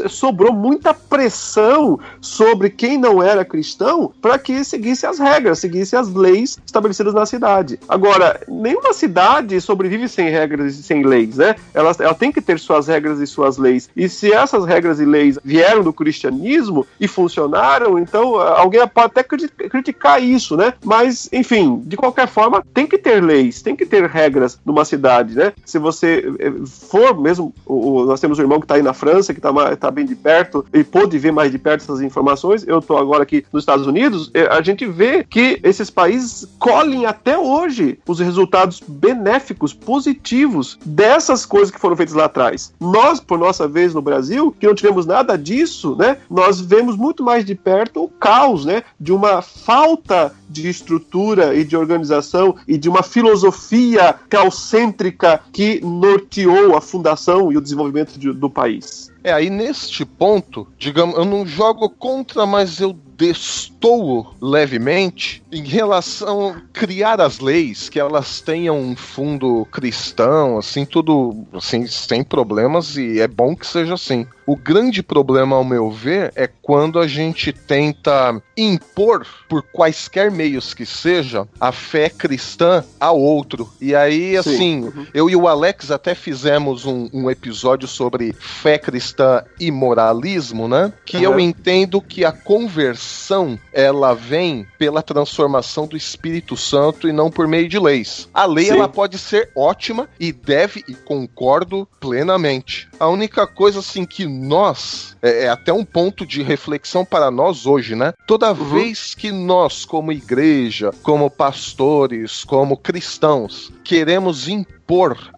S3: sobrou muita pressão sobre quem não era cristão para que seguisse as regras, seguisse as leis estabelecidas na cidade. Agora, nenhuma cidade sobrevive sem regras e sem leis, né? Ela, ela tem que ter suas regras e suas leis. E se essas regras e leis vieram do cristianismo e funcionaram, então alguém pode até criti- criticar isso, né? Mas, enfim, de qualquer forma, tem que ter leis, tem que ter regras numa cidade, né? Se você eh, for mesmo, nós temos um irmão que está aí na França, que está tá bem de perto e pôde ver mais de perto essas informações. Eu estou agora aqui nos Estados Unidos, eh, a gente vê que esses países colhem até hoje os resultados benéficos, positivos dessas coisas que foram feitas lá atrás. Nós, por nossa vez no Brasil, que não tivemos nada disso, né? Nós vemos muito mais de perto o caos, né? De uma falta de estrutura e de organização e de uma filosofia teocêntrica que norteou a fundação e o desenvolvimento de- do país.
S4: É, aí neste ponto, digamos, eu não jogo contra, mas eu destoo levemente em relação a criar as leis, que elas tenham um fundo cristão, assim, tudo assim, sem problemas, e é bom que seja assim. O grande problema, ao meu ver, é quando a gente tenta impor, por quaisquer meios que seja, a fé cristã a outro. E aí, assim, eu e o Alex até fizemos um, um episódio sobre fé cristã e moralismo, né? Que eu
S3: Aham.
S4: entendo que a conversão ela vem pela transformação do Espírito Santo e não por meio de leis. A lei
S3: Sim.
S4: ela pode ser ótima e deve e concordo plenamente. A única coisa assim que nós é, é até um ponto de reflexão para nós hoje, né? Toda vez que nós, como igreja, como pastores, como cristãos, queremos impor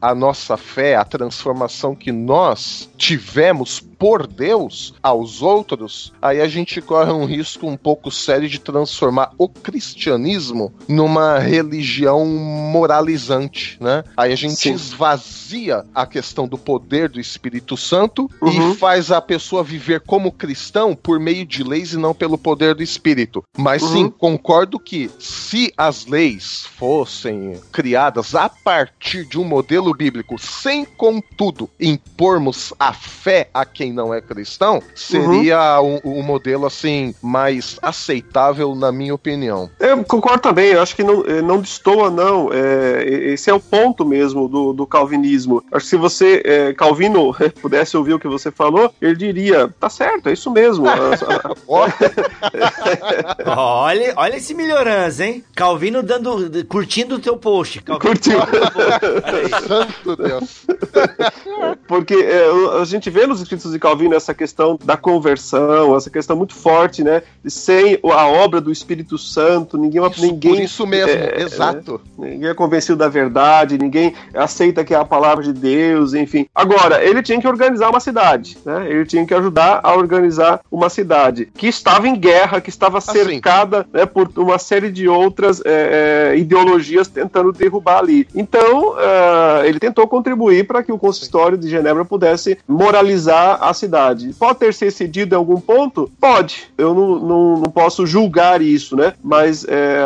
S4: a nossa fé, a transformação que nós tivemos por Deus aos outros, aí a gente corre um risco um pouco sério de transformar o cristianismo numa religião moralizante, né? Aí a gente
S3: Sim.
S4: esvazia a questão do poder do Espírito Santo
S3: Uhum.
S4: e faz a pessoa viver como cristão por meio de leis e não pelo poder do Espírito. Mas sim,
S3: Uhum.
S4: concordo que se as leis fossem criadas a partir de um modelo bíblico, sem contudo impormos a fé a quem não é cristão, seria um, um modelo assim mais aceitável na minha opinião.
S3: Eu concordo também, eu acho que não, eh, não destoa, não. É, esse é o ponto mesmo do, do calvinismo. Acho que se você, eh, Calvino, pudesse ouvir o que você falou, ele diria: tá certo, é isso mesmo.
S1: Olha, olha esse melhorança, hein? Calvino dando, curtindo o teu post. Calvino,
S3: Curtiu.
S4: Santo Deus.
S3: Porque é, a gente vê nos escritos de Calvino essa questão da conversão, essa questão muito forte, né? Sem a obra do Espírito Santo, ninguém,
S4: Isso,
S3: ninguém
S4: por isso mesmo,
S3: é,
S4: exato.
S3: Ninguém é convencido da verdade, ninguém aceita que é a palavra de Deus, enfim. Agora, ele tinha que organizar uma cidade, né? Ele tinha que ajudar a organizar uma cidade que estava em guerra, que estava cercada né, por uma série de outras é, é, ideologias tentando derrubar ali. Então, uh, ele tentou contribuir para que o consistório de Genebra pudesse moralizar a cidade. Pode ter se cedido em algum ponto? Pode. Eu não, não, não posso julgar isso, né? Mas é,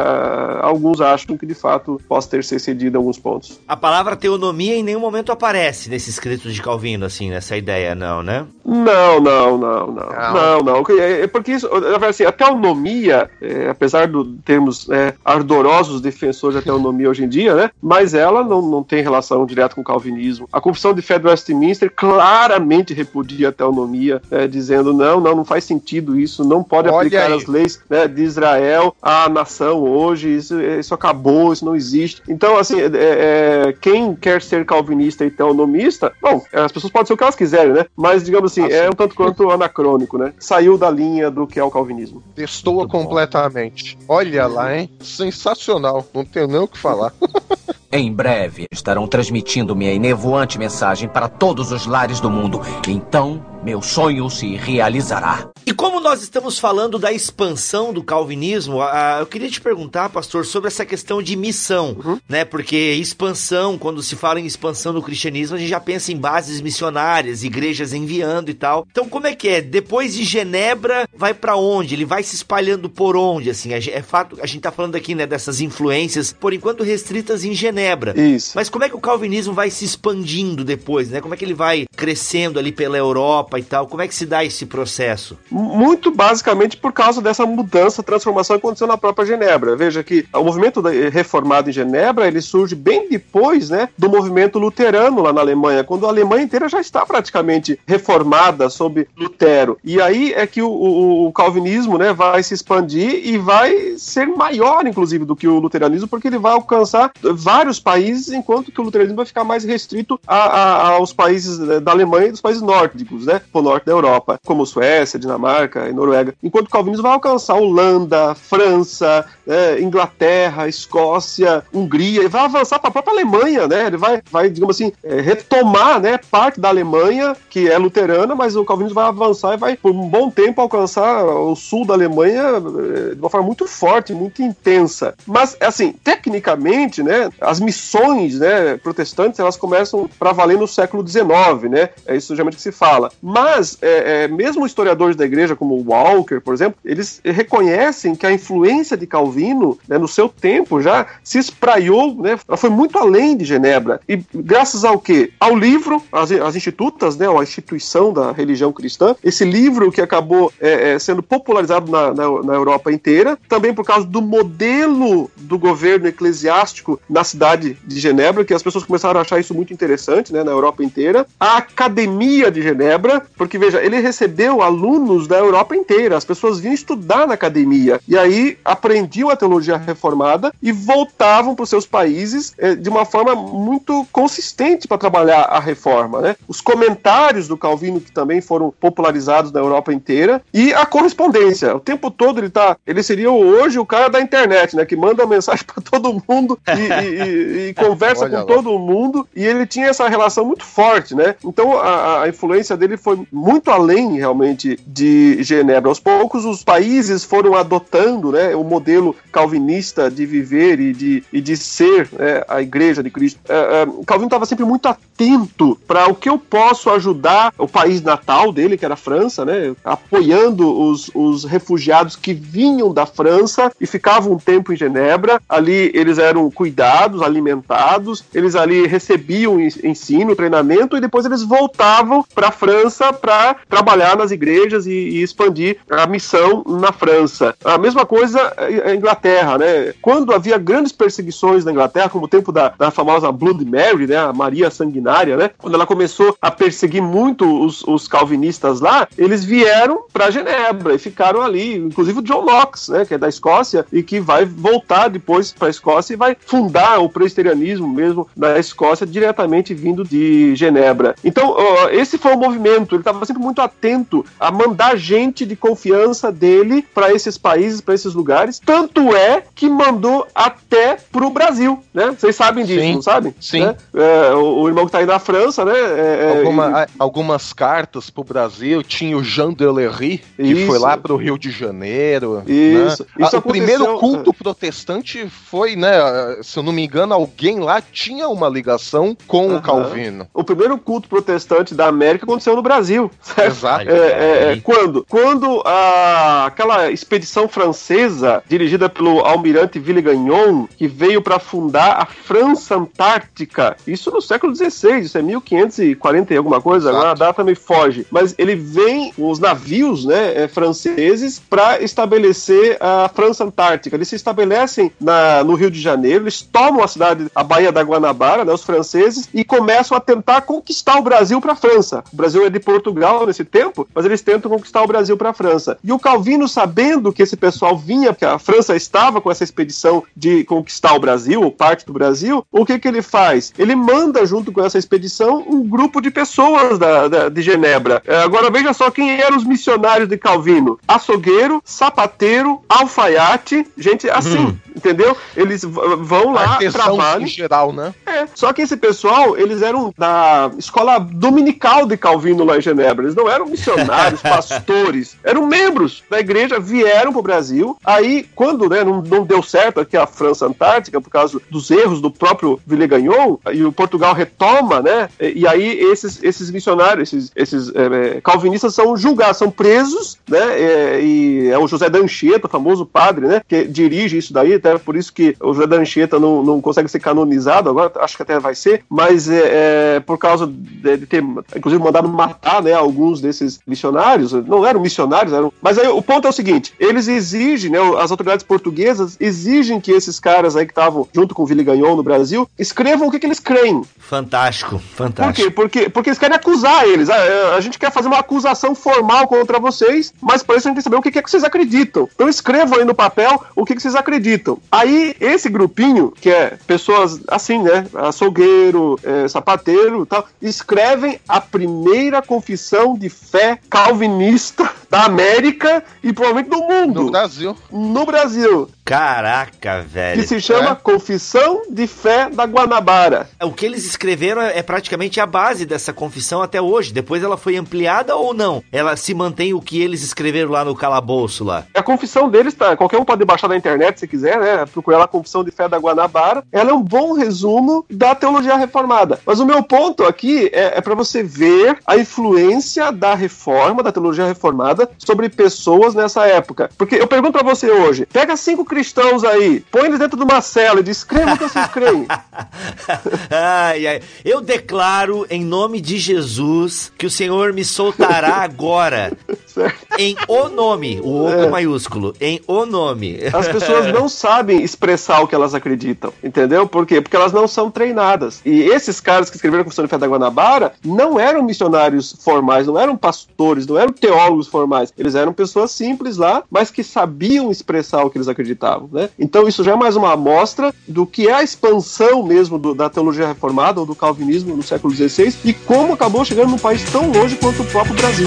S3: alguns acham que de fato possa ter se cedido em alguns pontos.
S1: A palavra teonomia em nenhum momento aparece nesse escrito de Calvino, assim, nessa ideia, não, né?
S3: Não, não, não, não. Não, não. É, é porque isso, assim, a teonomia, é, apesar de termos é, ardorosos defensores da teonomia hoje em dia, né? Mas ela não, não tem relação direta com o calvinismo. A Confissão de Fé do Westminster claramente repudia a teonomia, é, dizendo não, não, não faz sentido isso, não pode Olha aplicar aí. as leis né, de Israel à nação hoje, isso, isso acabou, isso não existe. Então, assim, é, é, quem quer ser calvinista e teonomista, bom, as pessoas podem ser o que elas quiserem, né? Mas, digamos assim, assim. é um tanto quanto anacrônico, né? Saiu da linha do que é o calvinismo.
S4: Destoa completamente. Olha lá, hein? Sensacional. Não tenho nem o que falar.
S6: Em breve estarão transmitindo minha enevoante mensagem para todos os lares do mundo. Então, meu sonho se realizará.
S1: E como nós estamos falando da expansão do calvinismo, eu queria te perguntar, pastor, sobre essa questão de missão, uhum. né? Porque expansão, quando se fala em expansão do cristianismo, a gente já pensa em bases missionárias, igrejas enviando e tal. Então, como é que é? Depois de Genebra, vai para onde? Ele vai se espalhando por onde? Assim, é fato, a gente tá falando aqui, né, dessas influências, por enquanto restritas em Genebra.
S3: Isso.
S1: Mas como é que o calvinismo vai se expandindo depois, né? Como é que ele vai crescendo ali pela Europa? E tal. Como é que se dá esse processo?
S3: Muito basicamente por causa dessa mudança, transformação que aconteceu na própria Genebra. Veja que o movimento reformado em Genebra, ele surge bem depois, né, do movimento luterano lá na Alemanha, quando a Alemanha inteira já está praticamente reformada sob Lutero. E aí é que o, o, o calvinismo, né, vai se expandir e vai ser maior, inclusive, do que o luteranismo, porque ele vai alcançar vários países, enquanto que o luteranismo vai ficar mais restrito a, a, aos países da Alemanha e dos países nórdicos, né? Norte da Europa, como Suécia, Dinamarca e Noruega, enquanto o calvinismo vai alcançar Holanda, França, é, Inglaterra, Escócia, Hungria, e vai avançar para a própria Alemanha, né? Ele vai, vai digamos assim, é, retomar, né, parte da Alemanha que é luterana, mas o calvinismo vai avançar e vai por um bom tempo alcançar o sul da Alemanha é, de uma forma muito forte, muito intensa. Mas assim, tecnicamente, né, as missões, né, protestantes, elas começam para valer no século XIX, né? É isso geralmente que se fala. Mas, é, é, mesmo historiadores da igreja, como Walker, por exemplo, eles reconhecem que a influência de Calvino, né, no seu tempo já, se espraiou, né, ela foi muito além de Genebra. E graças ao quê? Ao livro, as institutas, né, a instituição da religião cristã, esse livro que acabou é, é, sendo popularizado na, na, na Europa inteira, também por causa do modelo do governo eclesiástico na cidade de Genebra, que as pessoas começaram a achar isso muito interessante, né, na Europa inteira. A Academia de Genebra, porque veja, ele recebeu alunos da Europa inteira, as pessoas vinham estudar na academia e aí aprendiam a teologia reformada e voltavam para os seus países eh, de uma forma muito consistente para trabalhar a reforma, né? Os comentários do Calvino que também foram popularizados na Europa inteira e a correspondência. O tempo todo ele tá, ele seria hoje o cara da internet, né? Que manda mensagem para todo mundo e, e, e, e conversa com lá. todo mundo e ele tinha essa relação muito forte, né? Então a, a influência dele foi muito além realmente de Genebra. Aos poucos os países foram adotando né, o modelo calvinista de viver e de, e de ser né, a igreja de Cristo. É, é, Calvino estava sempre muito atento para o que eu posso ajudar o país natal dele, que era a França, né, apoiando os, os refugiados que vinham da França e ficavam um tempo em Genebra. Ali eles eram cuidados, alimentados, eles ali recebiam ensino, treinamento e depois eles voltavam para a França para trabalhar nas igrejas e, e, expandir a missão na França. A mesma coisa a Inglaterra, né? Quando havia grandes perseguições na Inglaterra, como o tempo da, da famosa Blood Mary, né? A Maria Sanguinária, né? Quando ela começou a perseguir muito os, os calvinistas lá, eles vieram para Genebra e ficaram ali, inclusive o John Knox, né? Que é da Escócia e que vai voltar depois para a Escócia e vai fundar o presbiterianismo mesmo na Escócia diretamente vindo de Genebra. Então, esse foi o movimento atento, ele estava sempre muito atento a mandar gente de confiança dele para esses países, para esses lugares. Tanto é que mandou até pro Brasil, né? Vocês sabem disso,
S4: Sim.
S3: não sabem?
S4: Sim.
S3: Né? É, o, o irmão que tá aí na França, né? é, é,
S4: Alguma- algumas cartas pro Brasil, tinha o Jean Delery, que
S3: Isso.
S4: foi lá pro Rio de Janeiro.
S3: Isso.
S4: né?
S3: Isso
S4: o primeiro
S3: aconteceu-
S4: culto protestante foi, né? Se eu não me engano, alguém lá tinha uma ligação com
S3: Aham.
S4: o Calvino.
S3: O primeiro culto protestante da América aconteceu no Brasil. Certo?
S4: Exato.
S3: É, é, é, quando? Quando a, aquela expedição francesa, dirigida pelo almirante Villegagnon, que veio para fundar a França Antártica, isso no século XVI, isso é 1540 e alguma coisa,
S4: Exato.
S3: agora a data me foge. Mas ele vem com os navios né, é, franceses para estabelecer a França Antártica. Eles se estabelecem na, no Rio de Janeiro, eles tomam a cidade, a Baía da Guanabara, né, os franceses, e começam a tentar conquistar o Brasil para a França. O Brasil é de Portugal nesse tempo, mas eles tentam conquistar o Brasil para a França. E o Calvino, sabendo que esse pessoal vinha, porque a França estava com essa expedição de conquistar o Brasil, ou parte do Brasil, o que, que ele faz? Ele manda, junto com essa expedição, um grupo de pessoas da, da- de Genebra. É, agora veja só quem eram os missionários de Calvino: açougueiro, sapateiro, alfaiate, gente assim, entendeu? Eles vão lá, trabalham.
S4: em geral, né?
S3: É, só que esse pessoal, eles eram da escola dominical de Calvino lá em Genebra. Eles não eram missionários, pastores. Eram membros da igreja, vieram pro Brasil. Aí, quando né, não, não deu certo aqui a França Antártica, por causa dos erros do próprio Villegagnon, e o Portugal retoma, né? E, aí esses, esses missionários, esses, esses é, é, calvinistas são julgados, são presos, né? é, e é o José Dancheta, famoso padre, né? Que dirige isso daí, até por isso que o José Dancheta não, não consegue ser canonizado agora, acho que até vai ser, mas é, é, por causa de, de ter, inclusive, mandado matar, né? Alguns desses missionários, não eram missionários, eram. Mas aí o ponto é o seguinte: eles exigem, né? As autoridades portuguesas exigem que esses caras aí que estavam junto com o Villegagnon no Brasil escrevam o que, que eles creem.
S1: Fantástico,
S3: Por
S1: fantástico.
S3: quê? Porque, porque eles querem acusar eles. Ah, é, A, gente quer fazer uma acusação formal contra vocês, mas para isso a gente tem que saber o que é que vocês acreditam. Então escrevam aí no papel o que, que vocês acreditam. Aí, esse grupinho, que é pessoas assim, né? Açougueiro, é, sapateiro e tal, escrevem a primeira confissão de fé calvinista da América e provavelmente do mundo.
S4: No Brasil.
S3: no Brasil,
S1: Caraca,
S3: que
S1: velho.
S3: se chama
S4: É.
S3: Confissão de Fé da Guanabara.
S1: O que eles escreveram é é praticamente a base dessa confissão até hoje. Depois ela foi ampliada ou não? Ela se mantém o que eles escreveram lá no calabouço lá.
S3: A confissão deles tá. Qualquer um pode baixar na internet se quiser, né? Procurar a confissão de fé da Guanabara. Ela é um bom resumo da teologia reformada. Mas o meu ponto aqui é, é para você ver a influência da reforma, da teologia reformada, sobre pessoas nessa época. Porque eu pergunto pra você hoje: pega cinco cristãos aí, põe eles dentro de uma cela e descreva o que vocês creem.
S1: ai, ai. Eu declaro em nome de Jesus que o Senhor me soltará agora. Em o nome, o O com maiúsculo, em o nome.
S3: As pessoas não sabem expressar o que elas acreditam, entendeu? Por quê? Porque elas não são treinadas. E esses caras que escreveram a Confissão de Fé da Guanabara não eram missionários formais, não eram pastores, não eram teólogos formais. Eles eram pessoas simples lá, mas que sabiam expressar o que eles acreditavam, né? Então isso já é mais uma amostra do que é a expansão mesmo do- da teologia reformada ou do calvinismo no século XVI e como acabou chegando num país tão longe quanto o próprio Brasil.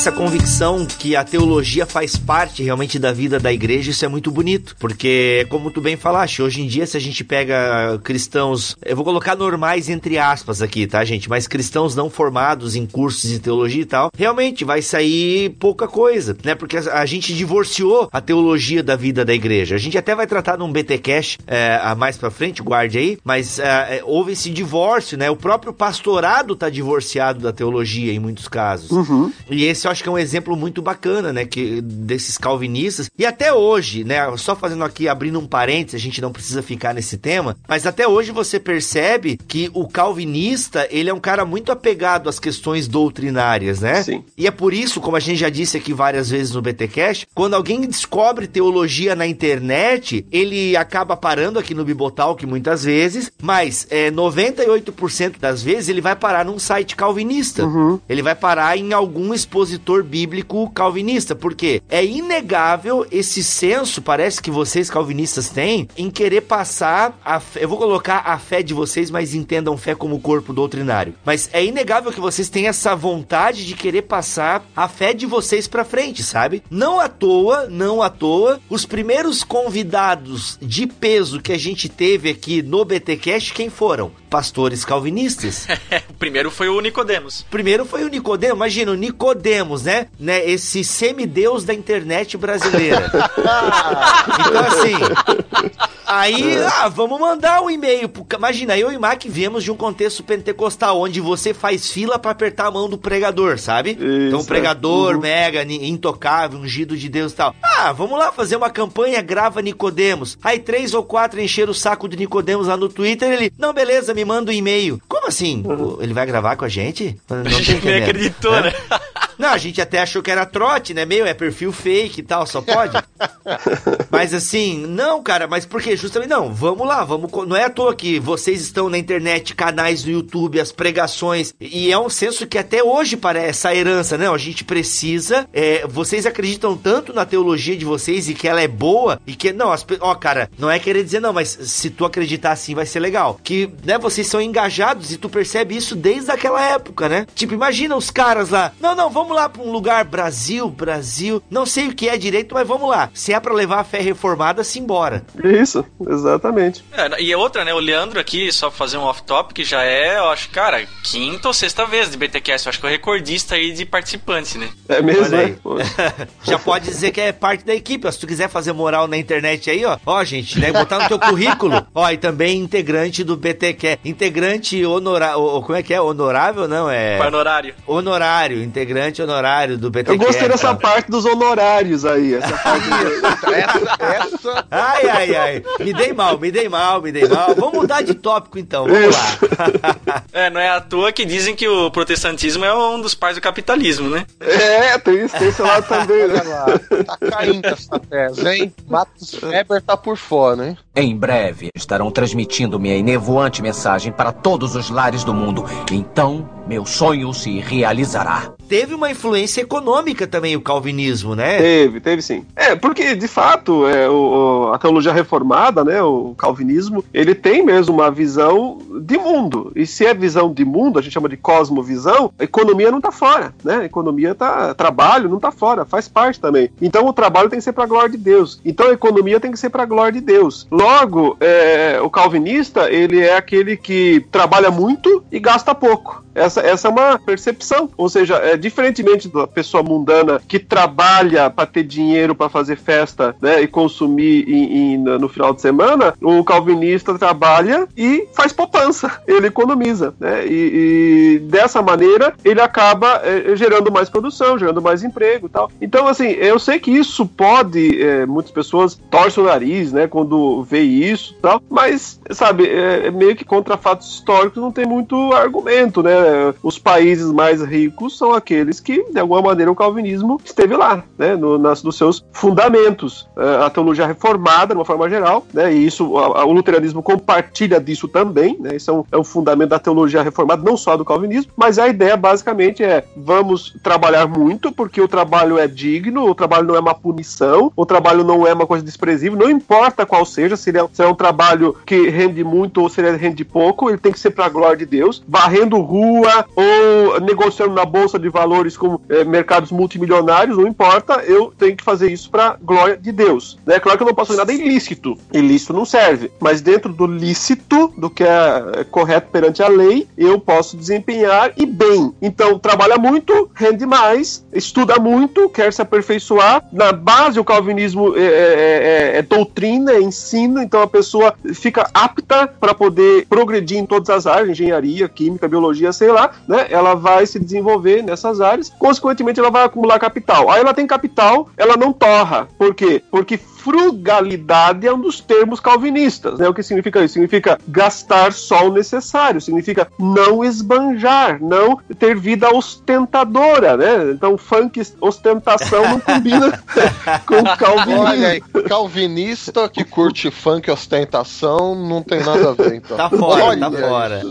S1: Essa convicção que a teologia faz parte realmente da vida da igreja, isso é muito bonito. Porque, como tu bem falaste, hoje em dia, se a gente pega cristãos, eu vou colocar normais entre aspas aqui, tá, gente? Mas cristãos não formados em cursos de teologia e tal, realmente vai sair pouca coisa, né? Porque a, gente divorciou a teologia da vida da igreja. A gente até vai tratar num BT Cash é, a mais pra frente, guarde aí, mas é, é, houve esse divórcio, né? O próprio pastorado tá divorciado da teologia em muitos casos.
S3: Uhum.
S1: E esse eu acho que é um exemplo muito bacana, né? Que, desses calvinistas. E até hoje, né? Só fazendo aqui, abrindo um parênteses, a gente não precisa ficar nesse tema, mas até hoje você percebe que o calvinista, ele é um cara muito apegado às questões doutrinárias, né?
S3: Sim.
S1: E é por isso, como a gente já disse aqui várias vezes no BTcast, quando alguém descobre teologia na internet, ele acaba parando aqui no Bibotalk muitas vezes, mas é, 98% das vezes ele vai parar num site calvinista. Ele vai parar em algum expositor escritor bíblico calvinista, porque é inegável esse senso, parece que vocês calvinistas têm, em querer passar a fé, eu vou colocar a fé de vocês, mas entendam fé como corpo doutrinário. Mas é inegável que vocês têm essa vontade de querer passar a fé de vocês para frente, sabe? Não à toa, não à toa, os primeiros convidados de peso que a gente teve aqui no BTcast quem foram? Pastores calvinistas.
S2: o primeiro foi o Nicodemos.
S1: Primeiro foi o Nicodemos, imagina, o Nicodemos, né? né? Esse semideus da internet brasileira. então assim, aí, ah, vamos mandar um e-mail. pro Imagina, eu e o Mac viemos de um contexto pentecostal, onde você faz fila pra apertar a mão do pregador, sabe? então,
S3: Isso,
S1: pregador,
S3: é. Uhum.
S1: mega, intocável, ungido de Deus e tal. Ah, vamos lá fazer uma campanha, grava Nicodemos. Aí três ou quatro encheram o saco do Nicodemos lá no Twitter, ele, não, beleza, me manda um e-mail. Como assim?
S3: Uhum.
S1: Ele vai gravar com a gente? Não
S2: A gente nem acreditou, né?
S1: Não, a gente até achou que era trote, né? Meio, é perfil fake e tal, só pode. mas assim, não, cara, mas por quê? Justamente, não, vamos lá, vamos. Não é à toa que vocês estão na internet, canais no YouTube, as pregações, e é um senso que até hoje parece essa herança, né? A gente precisa. é, vocês acreditam tanto na teologia de vocês e que ela é boa, e que. Não, as, ó, cara, não é querer dizer, não, mas se tu acreditar assim vai ser legal. Que, né, vocês são engajados e tu percebe isso desde aquela época, né? Tipo, imagina os caras lá. Não, não, vamos lá pra um lugar Brasil, Brasil. Não sei o que é direito, mas vamos lá. Se é pra levar a fé reformada, simbora.
S3: Isso, exatamente.
S2: É, e outra, né? O Leandro aqui, só pra fazer um off-topic, já é, eu acho, cara, quinta ou sexta vez de BTCast. Eu acho que é o recordista aí de participantes, né?
S3: É mesmo,
S1: Olha aí.
S3: né?
S1: Já pode dizer que é parte da equipe. ó. Se tu quiser fazer moral na internet aí, ó. Ó, gente, né? Botar no teu currículo. Ó, e também integrante do BTQ. Integrante honorável. Como é que é? Honorável, não? É.
S2: Panorário.
S1: Honorário. Integrante honorário do BTQ.
S3: Eu gostei dessa
S1: tá?
S3: parte dos honorários aí. Essa parte
S4: Essa, essa
S1: Ai, ai, ai. Me dei mal, me dei mal, me dei mal. Vamos mudar de tópico então. Vamos lá.
S2: É, não é à toa que dizem que o protestantismo é um dos pais do capitalismo, né?
S3: É, tem isso, tem esse lado também,
S4: Olha
S3: né?
S4: lá, tá caindo essa tese, hein? Matos Weber tá por fora, hein?
S6: Em breve estarão transmitindo minha enevoante mensagem para todos os lares do mundo. Então, meu sonho se realizará.
S1: Teve uma influência econômica também o calvinismo, né?
S3: Teve, teve sim. É, porque de fato é, o, o- a teologia reformada, né, o calvinismo, ele tem mesmo uma visão de mundo. E se é visão de mundo, a gente chama de cosmovisão, a economia não tá fora, né? A economia tá trabalho não tá fora, faz parte também. Então o trabalho tem que ser para a glória de Deus. Então a economia tem que ser para a glória de Deus. Logo, é, o calvinista, ele é aquele que trabalha muito e gasta pouco. Essa, essa é uma percepção. Ou seja, é, diferentemente da pessoa mundana que trabalha para ter dinheiro para fazer festa né, e consumir em- em- no final de semana, o calvinista trabalha e faz poupança, ele economiza. Né, e, e dessa maneira ele acaba é, gerando mais produção, gerando mais emprego e tal. Então, assim, eu sei que isso pode, é, muitas pessoas torcem o nariz né, quando vê isso tal, mas, sabe, é, é meio que contra fatos históricos não tem muito argumento, né? Os países mais ricos são aqueles que, de alguma maneira, o calvinismo esteve lá, né? No, nas, nos seus fundamentos. É, a teologia reformada, de uma forma geral, né? E isso, a- a- o luteranismo compartilha disso também, né? Isso é um, é um fundamento da teologia reformada, não só do calvinismo, mas a ideia basicamente é vamos trabalhar muito, porque o trabalho é digno, o trabalho não é uma punição, o trabalho não é uma coisa desprezível, não importa qual seja, se é, se é um trabalho que rende muito ou se ele rende pouco, ele tem que ser para a glória de Deus, varrendo rua ou negociando na bolsa de valores com eh, mercados multimilionários, não importa, eu tenho que fazer isso para glória de Deus. É claro que eu não posso fazer nada ilícito, ilícito não serve, mas dentro do lícito, do que é é correto perante a lei, eu posso desempenhar e bem. Então, trabalha muito, rende mais, estuda muito, quer se aperfeiçoar. Na base, o calvinismo é, é- é- é doutrina, é ensino, então a pessoa fica apta para poder progredir em todas as áreas, engenharia, química, biologia, sei lá, né? Ela vai se desenvolver nessas áreas, consequentemente ela vai acumular capital. Aí ela tem capital, ela não torra. Por quê? Porque frugalidade é um dos termos calvinistas, né? O que significa isso? Significa gastar só o necessário, significa não esbanjar, não ter vida ostentadora, né? Então, funk ostentação não combina com o calvinismo.
S4: Olha aí, calvinista que curte funk ostentação não tem nada a ver, então.
S1: Tá fora,
S4: Olha
S1: tá fora.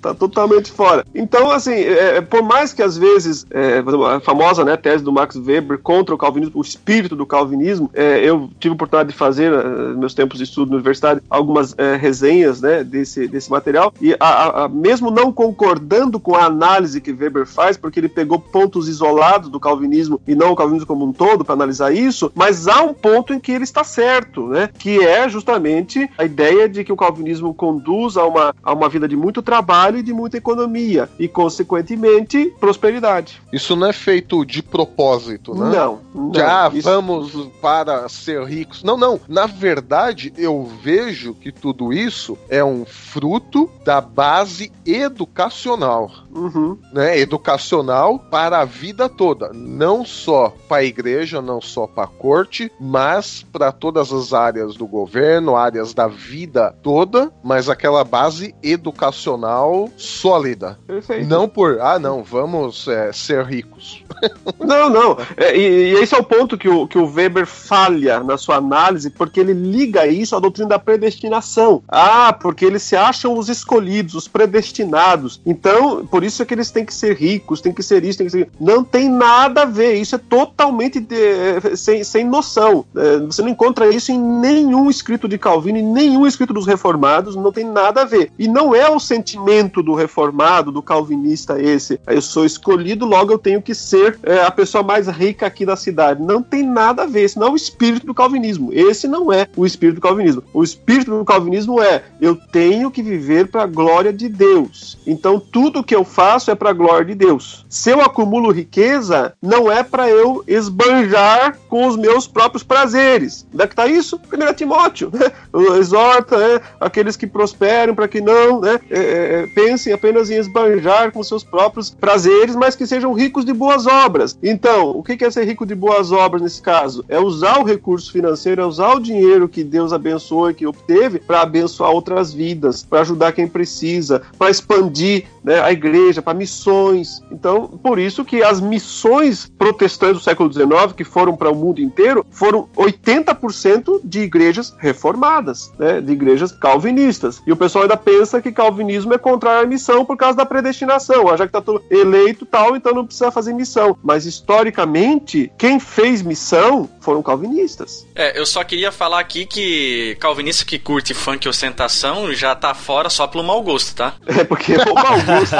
S3: Tá totalmente fora. Então, assim, é, por mais que às vezes é, a famosa né, tese do Max Weber contra o calvinismo, o espírito do calvinismo, é, eu tive a oportunidade de fazer, eh, nos meus tempos de estudo na universidade, algumas eh, resenhas né, desse, desse material, e a- a- mesmo não concordando com a análise que Weber faz, porque ele pegou pontos isolados do calvinismo e não o calvinismo como um todo para analisar isso, mas há um ponto em que ele está certo, né, que é justamente a ideia de que o calvinismo conduz a uma, a uma vida de muito trabalho e de muita economia, e, consequentemente, prosperidade.
S4: Isso não é feito de propósito, né?
S3: Não, não.
S4: Já
S3: Isso-
S4: vamos para ser ricos. Não, não. Na verdade, eu vejo que tudo isso é um fruto da base educacional.
S3: Uhum.
S4: Né? Educacional para a vida toda. Não só para a igreja, não só para a corte, mas para todas as áreas do governo, áreas da vida toda, mas aquela base educacional sólida.
S3: Perfeito.
S4: Não por, ah, não, vamos é, ser ricos.
S3: Não, não. É, e, e esse é o ponto que o, que o Weber falha na sua análise, porque ele liga isso à doutrina da predestinação. Ah, porque eles se acham os escolhidos, os predestinados. Então, por isso é que eles têm que ser ricos, têm que ser isso, têm que ser. Não tem nada a ver. Isso é totalmente de- sem, sem noção. É, você não encontra isso em nenhum escrito de Calvino, em nenhum escrito dos reformados, não tem nada a ver. E não é o sentimento do reformado, do calvinista esse. Eu sou escolhido, logo eu tenho que ser é, a pessoa mais rica aqui da cidade. Não tem nada a ver. Esse não é o espírito do calvinismo. Esse não é o espírito do calvinismo. O espírito do calvinismo é eu tenho que viver para a glória de Deus. Então tudo que eu faço é para a glória de Deus. Se eu acumulo riqueza, não é para eu esbanjar com os meus próprios prazeres. Onde é que está isso? 1 Timóteo. Né? Exorta né, aqueles que prosperam para que não né, é, é, pensem apenas em esbanjar com seus próprios prazeres, mas que sejam ricos de boas obras. Então, o que é ser rico de boas obras nesse caso? É usar o recurso financeiro, é usar o dinheiro que Deus abençoou e que obteve para abençoar outras vidas, para ajudar quem precisa, para expandir né, a igreja, para missões. Então, por isso que as missões protestantes do século XIX, que foram para o mundo inteiro, foram 80% de igrejas reformadas, né, de igrejas calvinistas. E o pessoal ainda pensa que calvinismo é contrário à missão por causa da predestinação. Ah, já que está todo eleito tal, então não precisa fazer missão. Mas historicamente, quem fez missão foram calvinistas.
S2: É, eu só queria falar aqui que calvinista que curte funk e ostentação já tá fora só pelo mau gosto, tá?
S3: É porque é o mau gosto.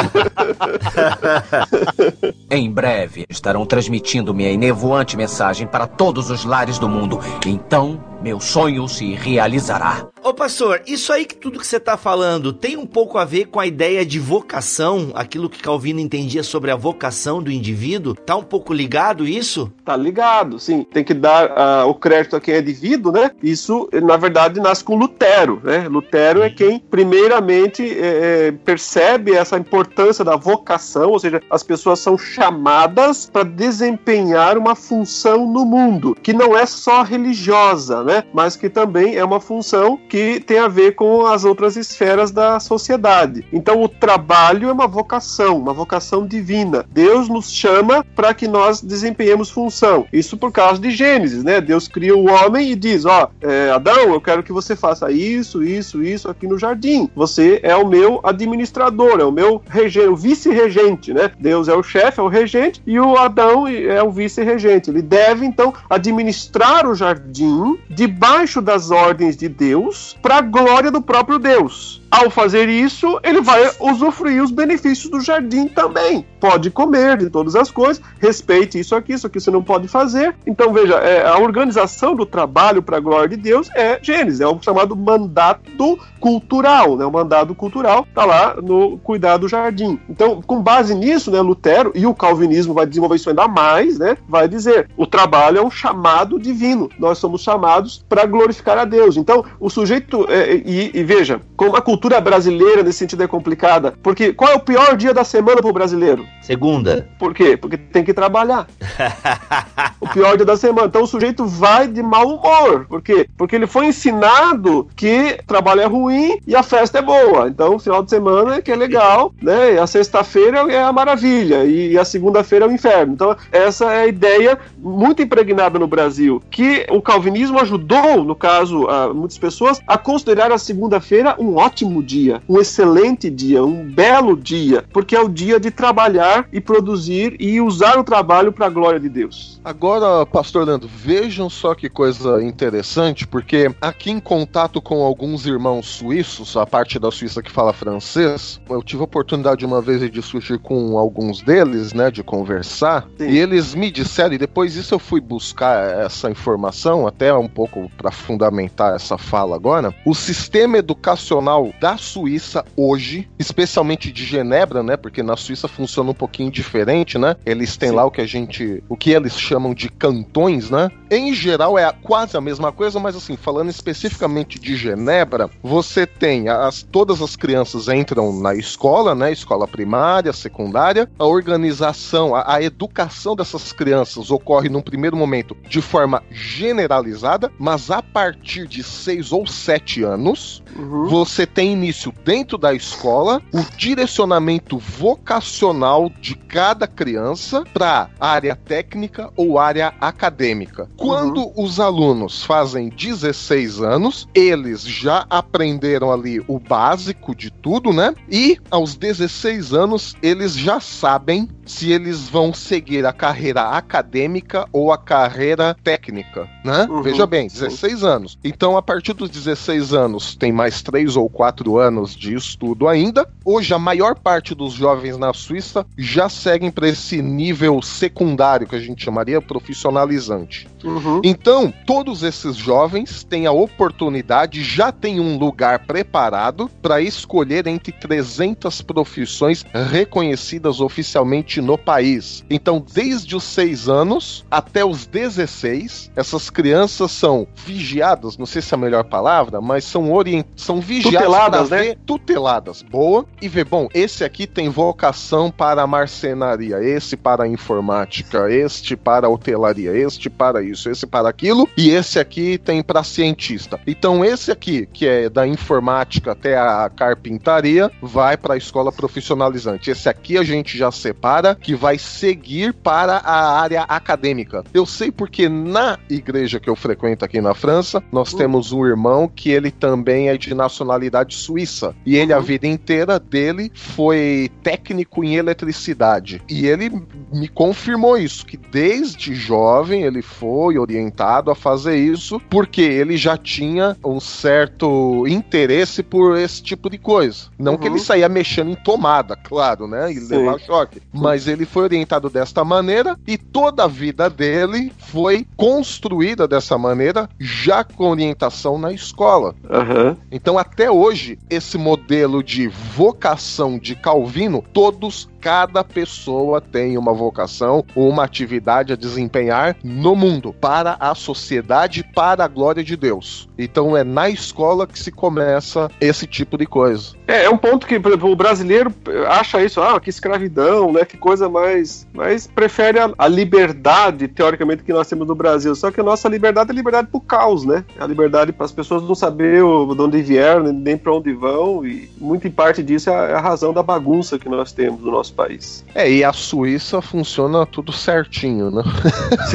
S6: Em breve estarão transmitindo minha enevoante mensagem para todos os lares do mundo. Então, meu sonho se realizará.
S1: Ô pastor, isso aí que tudo que você tá falando tem um pouco a ver com a ideia de vocação, aquilo que Calvino entendia sobre a vocação do indivíduo? Tá um pouco ligado isso?
S3: Tá ligado, sim. Tem que dar ah, o crédito a quem é devido, né? Isso, na verdade, nasce com Lutero, né? Lutero é quem, primeiramente, eh, eh, percebe essa importância da vocação, ou seja, as pessoas são chamadas para desempenhar uma função no mundo, que não é só religiosa, né? Mas que também é uma função que tem a ver com as outras esferas da sociedade. Então, o trabalho é uma vocação, uma vocação divina. Deus nos chama para que nós desempenhemos função. Isso por causa de Gênesis, né? Deus cria o homem e diz: Ó, é, Adão, eu quero que você faça isso, isso, isso aqui no jardim. Você é o meu administrador, é o meu regente, o vice-regente, né? Deus é o chefe, é o regente, e o Adão é o vice-regente. Ele deve, então, administrar o jardim debaixo das ordens de Deus para a glória do próprio Deus. Ao fazer isso, ele vai usufruir os benefícios do jardim também. Pode comer de todas as coisas, respeite isso aqui, isso aqui você não pode fazer. Então, veja, é, a organização do trabalho para a glória de Deus é Gênesis, é o chamado mandato cultural, né? O mandado cultural está lá no cuidar do jardim. Então, com base nisso, né, Lutero e o calvinismo vai desenvolver isso ainda mais, né? Vai dizer, o trabalho é um chamado divino. Nós somos chamados para glorificar a Deus. Então, o sujeito é, e, e veja, como a cultura brasileira nesse sentido é complicada, porque qual é o pior dia da semana para o brasileiro?
S1: Segunda.
S3: Por quê? Porque tem que trabalhar. o pior dia da semana. Então o sujeito vai de mau humor. Por quê? Porque ele foi ensinado que trabalho é ruim e a festa é boa. Então o final de semana é que é legal, né? E a sexta-feira é a maravilha e a segunda-feira é o inferno. Então essa é a ideia muito impregnada no Brasil, que o calvinismo ajudou, no caso, a muitas pessoas a considerar a segunda-feira um ótimo dia, um excelente dia, um belo dia, porque é o dia de trabalhar e produzir e usar o trabalho para a glória de Deus.
S4: Agora, pastor Leandro, vejam só que coisa interessante, porque aqui em contato com alguns irmãos suíços, a parte da Suíça que fala francês, eu tive a oportunidade uma vez de discutir com alguns deles, né, de conversar, Sim. e eles me disseram, e depois disso eu fui buscar essa informação, até um pouco para fundamentar essa fala agora, o sistema educacional da Suíça hoje, especialmente de Genebra, né, porque na Suíça funciona um pouquinho diferente, né, eles têm Sim. lá o que a gente, o que eles chamam de cantões, né, em geral é quase a mesma coisa, mas assim, falando especificamente de Genebra, você tem as, todas as crianças entram na escola, né, escola primária, secundária, a organização, a, a educação dessas crianças ocorre num primeiro momento de forma generalizada, mas a partir de seis ou sete anos, uhum. você tem início dentro da escola o direcionamento vocacional de cada criança para área técnica ou área acadêmica. Quando uhum. os alunos fazem 16 anos, eles já aprenderam ali o básico de tudo, né? E aos 16 anos, eles já sabem se eles vão seguir a carreira acadêmica ou a carreira técnica, né? Uhum. Veja bem, 16 anos. Então, a partir dos 16 anos, tem mais 3 ou 4 anos de estudo ainda. Hoje, a maior parte dos jovens na Suíça já seguem para esse nível secundário, que a gente chamaria profissionalizante. Uhum. Então, todos esses jovens têm a oportunidade, já têm um lugar preparado para escolher entre 300 profissões reconhecidas oficialmente no país. Então, desde os 6 anos até os 16, essas crianças são vigiadas, não sei se é a melhor palavra, mas são orient... são vigiadas
S3: tuteladas, né?
S4: tuteladas. Boa. E ver, bom, esse aqui tem vocação para a marcenaria, esse para a informática, este para a hotelaria, este para isso, esse para aquilo, e esse aqui tem para cientista. Então esse aqui, que é da informática até a carpintaria, vai para a escola profissionalizante. Esse aqui a gente já separa que vai seguir para a área acadêmica. Eu sei porque na igreja que eu frequento aqui na França, nós uhum. temos um irmão que ele também é de nacionalidade suíça. E ele, uhum. a vida inteira dele, foi técnico em eletricidade. E ele me confirmou isso, que desde jovem ele foi orientado a fazer isso porque ele já tinha um certo interesse por esse tipo de coisa. Não uhum. que ele uhum. saía mexendo em tomada, claro, né? E Sim. levar choque. Mas ele foi orientado desta maneira e toda a vida dele foi construída dessa maneira, já com orientação na escola. Uhum. Então, até hoje, esse modelo de vocação de Calvino, todos cada pessoa tem uma vocação ou uma atividade a desempenhar no mundo, para a sociedade, para a glória de Deus. Então é na escola que se começa esse tipo de coisa.
S3: É, é um ponto que, o brasileiro acha isso, ah, que escravidão, né? Que coisa mais. Mas prefere a, a liberdade, teoricamente, que nós temos no Brasil. Só que a nossa liberdade é liberdade pro caos, né? É a liberdade para as pessoas não saber de onde vieram, nem para onde vão. E muito em parte disso é a, é a razão da bagunça que nós temos no nosso nosso país.
S4: É, e a Suíça funciona tudo certinho, né?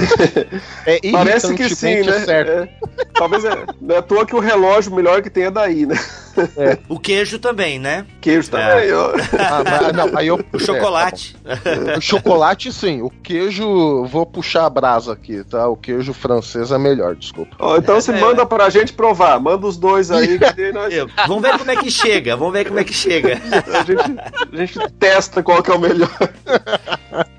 S3: é Parece que sim, né? Certo. É, talvez é, não é à toa que o relógio melhor que tem é daí, né?
S1: É. O queijo também, né?
S3: Queijo também. É.
S1: Ah, mas, não, aí eu, o chocolate.
S4: Tá o chocolate, sim. O queijo, vou puxar a brasa aqui, tá? O queijo francês é melhor, desculpa.
S3: Oh, então você é, manda pra gente provar. Manda os dois aí. Que
S1: nós... Vamos ver como é que chega. Vamos ver como é que chega.
S3: A gente, a gente testa qual que é o melhor.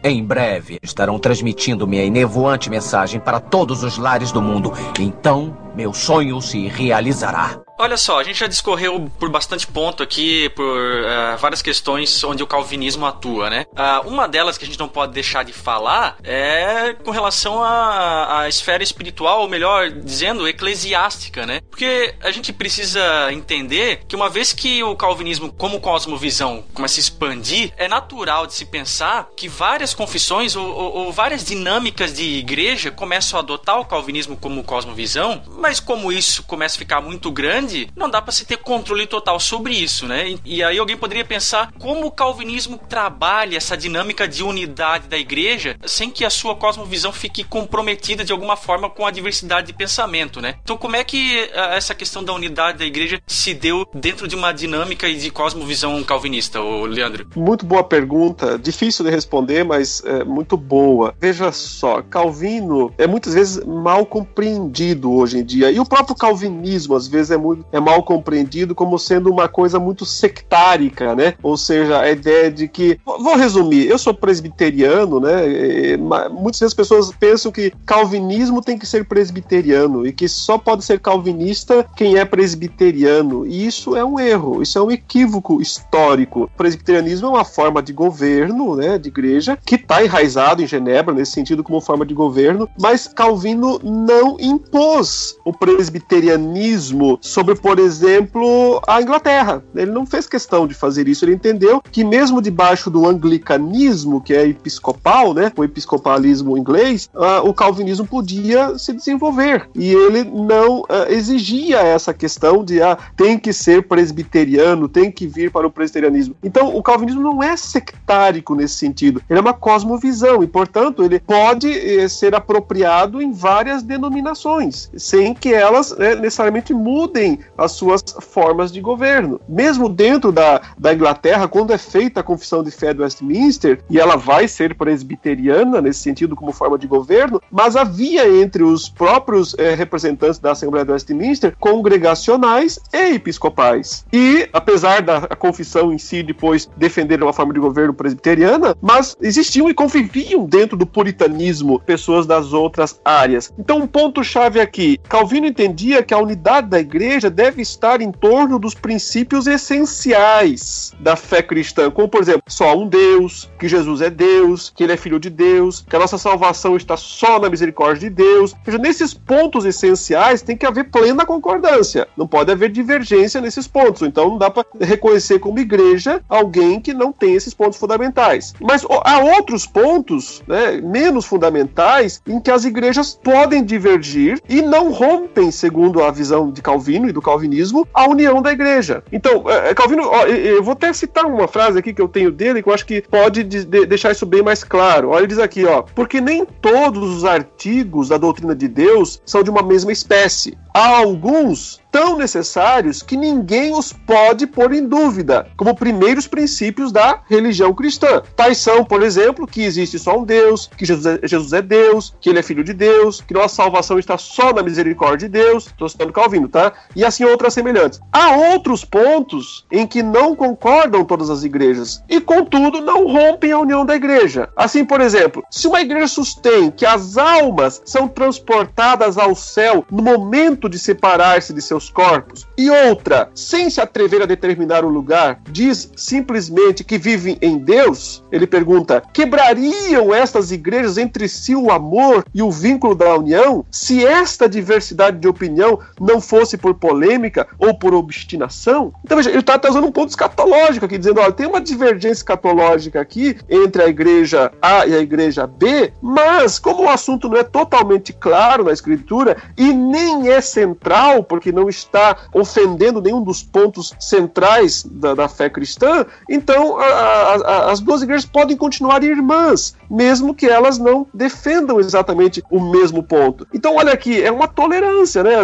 S6: Em breve estarão transmitindo minha enevoante mensagem para todos os lares do mundo. Então, meu sonho se realizará.
S2: Olha só, a gente já discorreu por bastante ponto aqui, por uh, várias questões onde o calvinismo atua, né? Uh, uma delas que a gente não pode deixar de falar é com relação à, à esfera espiritual, ou melhor dizendo, eclesiástica, né? Porque a gente precisa entender que uma vez que o calvinismo, como cosmovisão, começa a expandir, é natural de se pensar que várias confissões ou, ou, ou várias dinâmicas de igreja começam a adotar o calvinismo como cosmovisão, mas como isso começa a ficar muito grande, não dá para se ter controle total sobre isso, né? E, e aí alguém poderia pensar como o calvinismo trabalha essa dinâmica de unidade da igreja sem que a sua cosmovisão fique comprometida de alguma forma com a diversidade de pensamento, né? Então como é que ah, essa questão da unidade da igreja se deu dentro de uma dinâmica de cosmovisão calvinista, o Leandro?
S3: Muito boa pergunta, difícil de responder, mas é, muito boa. Veja só, Calvino é muitas vezes mal compreendido hoje em dia, e o próprio calvinismo às vezes é, muito, é mal compreendido como sendo uma coisa muito sectárica, né? Ou seja, a ideia de que. Vou resumir, eu sou presbiteriano, né? Muitas vezes as pessoas pensam que calvinismo tem que ser presbiteriano e que só pode ser calvinista quem é presbiteriano. E isso é um erro, isso é um equívoco histórico. O presbiterianismo é uma forma de governo, né? De igreja, que está enraizado em Genebra, nesse sentido, como forma de governo, mas Calvino não impôs o presbiterianismo sobre, por exemplo, a Inglaterra. Ele não fez questão de fazer isso. Ele entendeu que, mesmo debaixo do anglicanismo, que é episcopal, né, o episcopalismo inglês, uh, o calvinismo podia se desenvolver. E ele não uh, exigia essa questão de ah, tem que ser presbiteriano, tem que vir para o presbiterianismo. Então, o calvinismo não é sectárico nesse sentido. Ele é uma cosmovisão e, portanto, ele pode eh, ser apropriado em várias denominações, sem que elas né, necessariamente mudem as suas formas de governo. Mesmo dentro da, da Inglaterra, quando é feita a confissão de fé do Westminster, e ela vai ser presbiteriana nesse sentido como forma de governo, mas havia entre os próprios eh, representantes da Assembleia do Westminster congregacionais e episcopais. E, apesar da confissão em si depois defender uma forma de governo presbiteriana, mas existiam e conviviam dentro do puritanismo pessoas das outras áreas. Então, um ponto-chave aqui: Calvino entendia que a unidade da igreja deve estar em torno dos princípios essenciais da fé cristã, como, por exemplo, só um Deus, que Jesus é Deus, que ele é filho de Deus, que a nossa salvação está só na misericórdia de Deus. Ou seja, nesses pontos essenciais tem que haver plena concordância. Não pode haver divergência nesses pontos. Então, não dá para reconhecer como igreja alguém que não tem esses pontos fundamentais. Mas há outros pontos, né, menos fundamentais, em que as igrejas podem divergir e não rompem, segundo a visão de Calvino e do calvinismo, a união da igreja. Então, é, é, Calvino, eu vou até citar uma frase aqui que eu tenho dele que eu acho que pode de, de, deixar isso bem mais claro. Olha, ele diz aqui, ó, porque nem todos os artigos da doutrina de Deus são de uma mesma espécie. Há alguns tão necessários que ninguém os pode pôr em dúvida, como primeiros princípios da religião cristã. Tais são, por exemplo, que existe só um Deus, que Jesus é, Jesus é Deus, que ele é filho de Deus, que nossa salvação está só na misericórdia de Deus. Estou citando Calvino, tá? E assim outras semelhantes. Há outros pontos em que não concordam todas as igrejas e, contudo, não rompem a união da igreja. Assim, por exemplo, se uma igreja sustém que as almas são transportadas ao céu no momento de separar-se de seus seus corpos. E outra, sem se atrever a determinar o lugar, diz simplesmente que vivem em Deus. Ele pergunta: quebrariam estas igrejas entre si o amor e o vínculo da união se esta diversidade de opinião não fosse por polêmica ou por obstinação? Então veja, ele está tá usando um ponto escatológico aqui, dizendo: olha, tem uma divergência escatológica aqui entre a igreja A e a igreja B, mas como o assunto não é totalmente claro na escritura e nem é central, porque não está ofendendo nenhum dos pontos centrais da, da fé cristã, então a, a, as duas igrejas podem continuar irmãs, mesmo que elas não defendam exatamente o mesmo ponto. Então, olha aqui, é uma tolerância, né?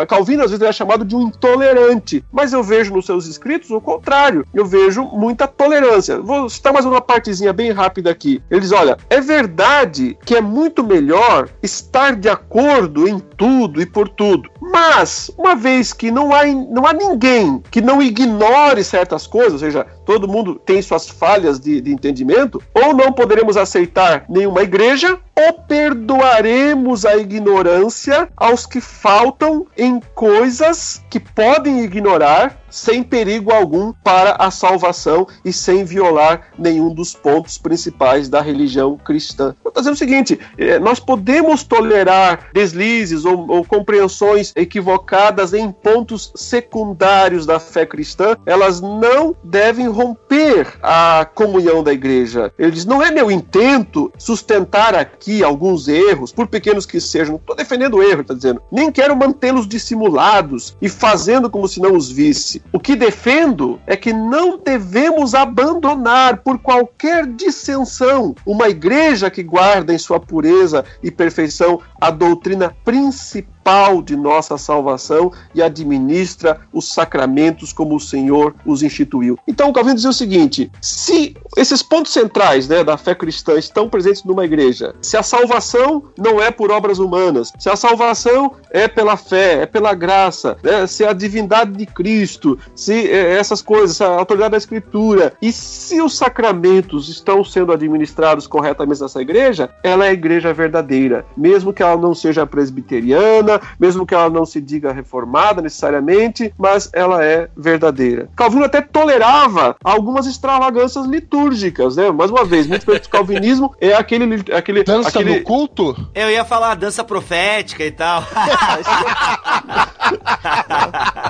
S3: A Calvino às vezes é chamado de um intolerante, mas eu vejo nos seus escritos o contrário. Eu vejo muita tolerância. Vou citar mais uma partezinha bem rápida aqui. Ele diz: olha, é verdade que é muito melhor estar de acordo em tudo e por tudo. Mas, uma vez que não há, não há ninguém que não ignore certas coisas, ou seja, todo mundo tem suas falhas de, de entendimento, ou não poderemos aceitar nenhuma igreja, ou perdoaremos a ignorância aos que faltam em coisas que podem ignorar sem perigo algum para a salvação e sem violar nenhum dos pontos principais da religião cristã. Está dizendo o seguinte: eh, nós podemos tolerar deslizes ou, ou, compreensões equivocadas em pontos secundários da fé cristã, elas não devem romper a comunhão da igreja. Ele diz: não é meu intento sustentar aqui alguns erros, por pequenos que sejam, não estou defendendo o erro, está dizendo, nem quero mantê-los dissimulados e fazendo como se não os visse. O que defendo é que não devemos abandonar por qualquer dissensão uma igreja que guarda em sua pureza e perfeição a doutrina principal principal de nossa salvação e administra os sacramentos como o Senhor os instituiu. Então, o Calvino dizia o seguinte: se esses pontos centrais né, da fé cristã estão presentes numa igreja, se a salvação não é por obras humanas, se a salvação é pela fé, é pela graça, né, se a divindade de Cristo, se é, essas coisas, a autoridade da Escritura, e se os sacramentos estão sendo administrados corretamente nessa igreja, ela é a igreja verdadeira, mesmo que ela não seja presbiteriana, mesmo que ela não se diga reformada necessariamente, mas ela é verdadeira. Calvino até tolerava algumas extravagâncias litúrgicas, né? Mais uma vez, muito pelo calvinismo é aquele aquele
S4: dança
S3: aquele...
S4: no culto.
S1: Eu ia falar dança profética e tal.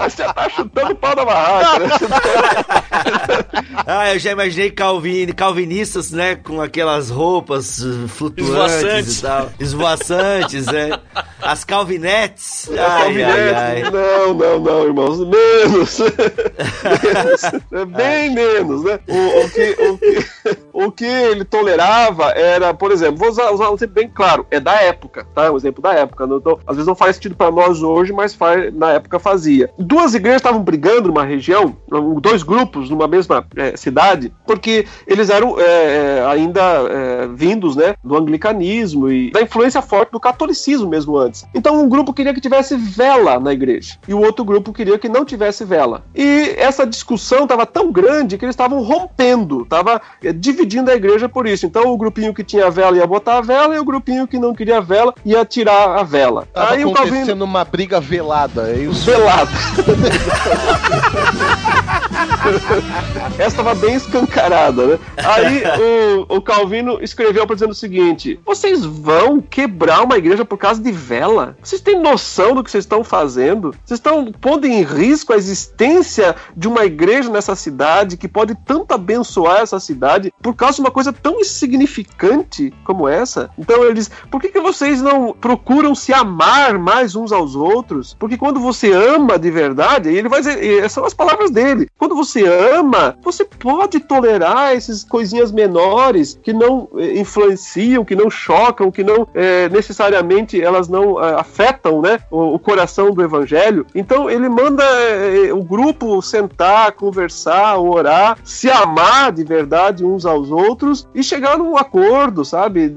S3: Você tá chutando o pau da barraca. Né?
S1: ah, eu já imaginei Calvin, calvinistas, né, com aquelas roupas flutuantes
S2: Esvoaçantes.
S1: e tal, esvoaçantes, né? As calvinetes.
S3: As calvinetes. Não, não, não, irmãos, menos. menos. Bem menos, né? O, o, que, o, que, o que ele tolerava era, por exemplo, vou usar, usar um exemplo bem claro, é da época, tá? Um exemplo da época. Não, então, às vezes não faz sentido para nós hoje, mas faz, na época fazia. Duas igrejas estavam brigando numa região, dois grupos numa mesma é, cidade, porque eles eram é, ainda é, vindos, né, do anglicanismo e da influência forte do catolicismo mesmo antes. Então um grupo queria que tivesse vela na igreja e o outro grupo queria que não tivesse vela. E essa discussão estava tão grande que eles estavam rompendo, estava é, dividindo a igreja por isso. Então o grupinho que tinha vela ia botar a vela e o grupinho que não queria vela ia tirar a vela.
S4: Tava
S3: Aí o
S4: acontecendo
S3: Calvino
S4: uma briga velada, é isso?
S3: velado. Essa estava bem escancarada, né? Aí o, o Calvino escreveu para dizendo o seguinte: vocês vão quebrar uma igreja por causa de vela? Vocês têm noção do que vocês estão fazendo? Vocês estão pondo em risco a existência de uma igreja nessa cidade que pode tanto abençoar essa cidade por causa de uma coisa tão insignificante como essa? Então ele diz: por que, que vocês não procuram se amar mais uns aos outros? Porque quando você ama de verdade, ele vai dizer, são as palavras dele. Quando você ama, você pode tolerar essas coisinhas menores que não eh, influenciam, que não chocam, que não eh, necessariamente elas não eh, afetam, né, o, o coração do evangelho. Então ele manda eh, o grupo sentar, conversar, orar, se amar de verdade uns aos outros e chegar num acordo, sabe,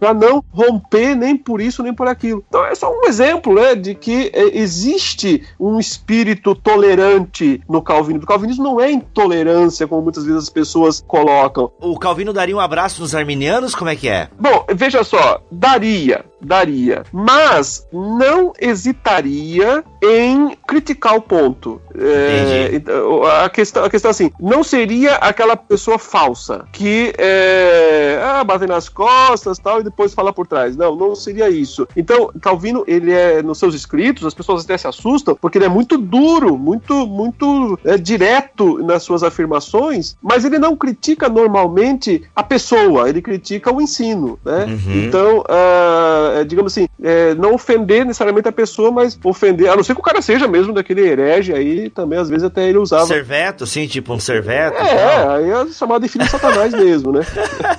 S3: para não romper nem por isso nem por aquilo. Então é só um exemplo, né, de que eh, existe um espírito tolerante no calvinismo. O calvinismo não é intolerância, como muitas vezes as pessoas colocam.
S1: O Calvino daria um abraço nos arminianos? Como é que é?
S3: Bom, veja só, daria, daria, mas não hesitaria em criticar o ponto. É, então, a, questão, a questão é assim, não seria aquela pessoa falsa que é, ah, bate nas costas tal e depois fala por trás. Não, não seria isso. Então, Calvino, ele é nos seus escritos, as pessoas até se assustam porque ele é muito duro, muito, muito é, direto nas suas afirmações, mas ele não critica normalmente a pessoa, ele critica o ensino, né?
S1: Uhum.
S3: Então, ah, digamos assim, é, não ofender necessariamente a pessoa, mas ofender, a não ser que o cara seja mesmo daquele herege aí, também às vezes até ele usava.
S1: Serveto, sim, tipo um serveto.
S3: É,
S1: tal.
S3: aí é chamado de filho de Satanás mesmo, né?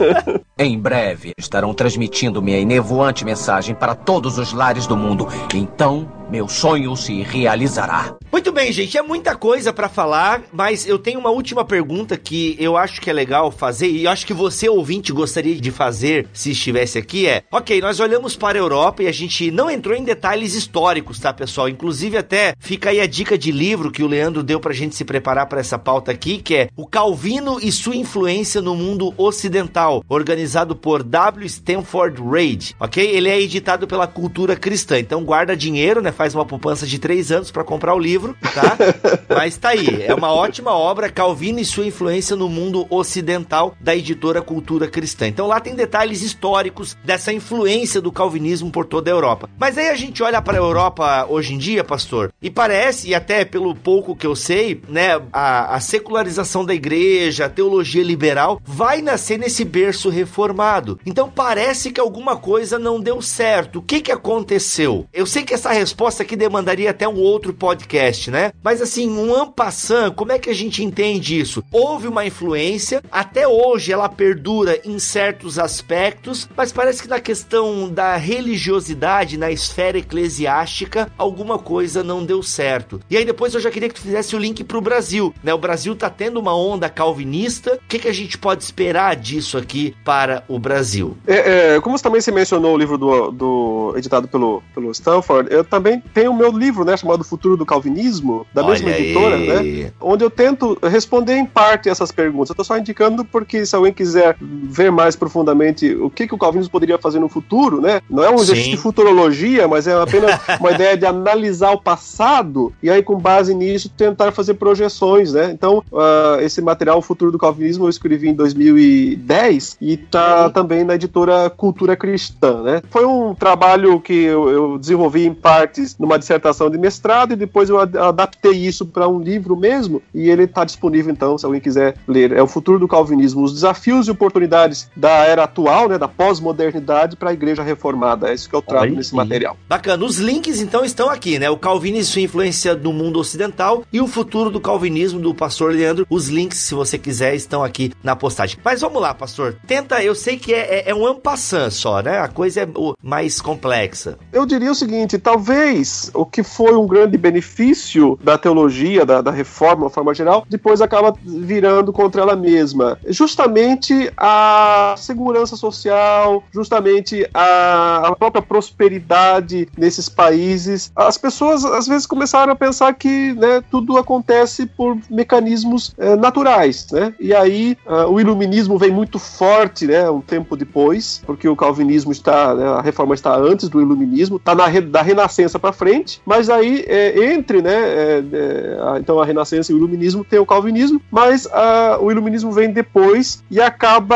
S6: Em breve estarão transmitindo minha enevoante mensagem para todos os lares do mundo. Então, meu sonho se realizará.
S1: Muito bem, gente, é muita coisa pra falar, mas eu tenho uma última pergunta que eu acho que é legal fazer e acho que você ouvinte gostaria de fazer se estivesse aqui é: OK, nós olhamos para a Europa e a gente não entrou em detalhes históricos, tá, pessoal? Inclusive até fica aí a dica de livro que o Leandro deu pra gente se preparar para essa pauta aqui, que é O Calvino e sua influência no mundo ocidental, organizado por W. Stanford Reid, ok? Ele é editado pela Cultura Cristã, então guarda dinheiro, né? Faz uma poupança de três anos para comprar o livro, tá? Mas tá aí, é uma ótima obra, Calvino e sua influência no mundo ocidental, da editora Cultura Cristã. Então lá tem detalhes históricos dessa influência do calvinismo por toda a Europa. Mas aí a gente olha para a Europa hoje em dia, pastor, e parece, e até pelo pouco que eu sei, né, a, a secularização da igreja, a teologia liberal, vai nascer nesse berço reformado. Então parece que alguma coisa não deu certo. O que que aconteceu? Eu sei que essa resposta aqui demandaria até um outro podcast, né? Mas assim, um ampassant, como é que a gente entende isso? Houve uma influência, até hoje ela perdura em certos aspectos, mas parece que na questão da religiosidade, na esfera eclesiástica, alguma coisa não deu certo. E aí depois eu já queria que tu fizesse o link pro Brasil, né? O Brasil tá tendo uma onda calvinista. O que, que a gente pode esperar disso aqui para o Brasil?
S3: É, é, como também você mencionou o livro do, do editado pelo, pelo Stanford, eu também tenho o meu livro, né, chamado Futuro do Calvinismo, da
S1: Olha
S3: mesma editora,
S1: aí.
S3: né? Onde eu tento responder em parte essas perguntas. Eu tô só indicando porque se alguém quiser ver mais profundamente o que, que o calvinismo poderia fazer no futuro, né? Não é um exercício
S1: Sim.
S3: de futurologia, mas é apenas uma ideia de analisar o passado e aí, com base nisso, tentar fazer projeções, né? Então, ah, esse material, O Futuro do Calvinismo, eu escrevi em 2010 e tá também na editora Cultura Cristã, né? Foi um trabalho que eu, eu desenvolvi em partes numa dissertação de mestrado e depois eu ad- adaptei isso para um livro mesmo e ele está disponível, então, se alguém quiser ler. É O Futuro do Calvinismo, os desafios e oportunidades da era atual, né? Da pós-modernidade para a igreja reformada. É isso que eu trago
S1: Olha
S3: nesse
S1: aí.
S3: material.
S1: Bacana, os links então estão aqui, né? O Calvino e sua influência no mundo ocidental e o futuro do calvinismo do pastor Leandro. Os links, se você quiser, estão aqui na postagem. Mas vamos lá, pastor. Tenta, eu sei que é, é, é um ampassant só, né? A coisa é o, mais complexa.
S3: Eu diria o seguinte: talvez o que foi um grande benefício da teologia, da, da reforma, de forma geral, depois acaba virando contra ela mesma. Justamente a segurança social, justamente a, a própria prosperidade nesses países. As pessoas às vezes começaram a pensar que né, tudo acontece por mecanismos eh, naturais, né? E aí ah, o iluminismo vem muito forte, né? Um tempo depois, porque o calvinismo está, né, a reforma está antes do iluminismo, está na da renascença para frente, mas aí é, entre, né? é, é, a- então a renascença e o iluminismo tem o calvinismo, mas ah, o iluminismo vem depois e acaba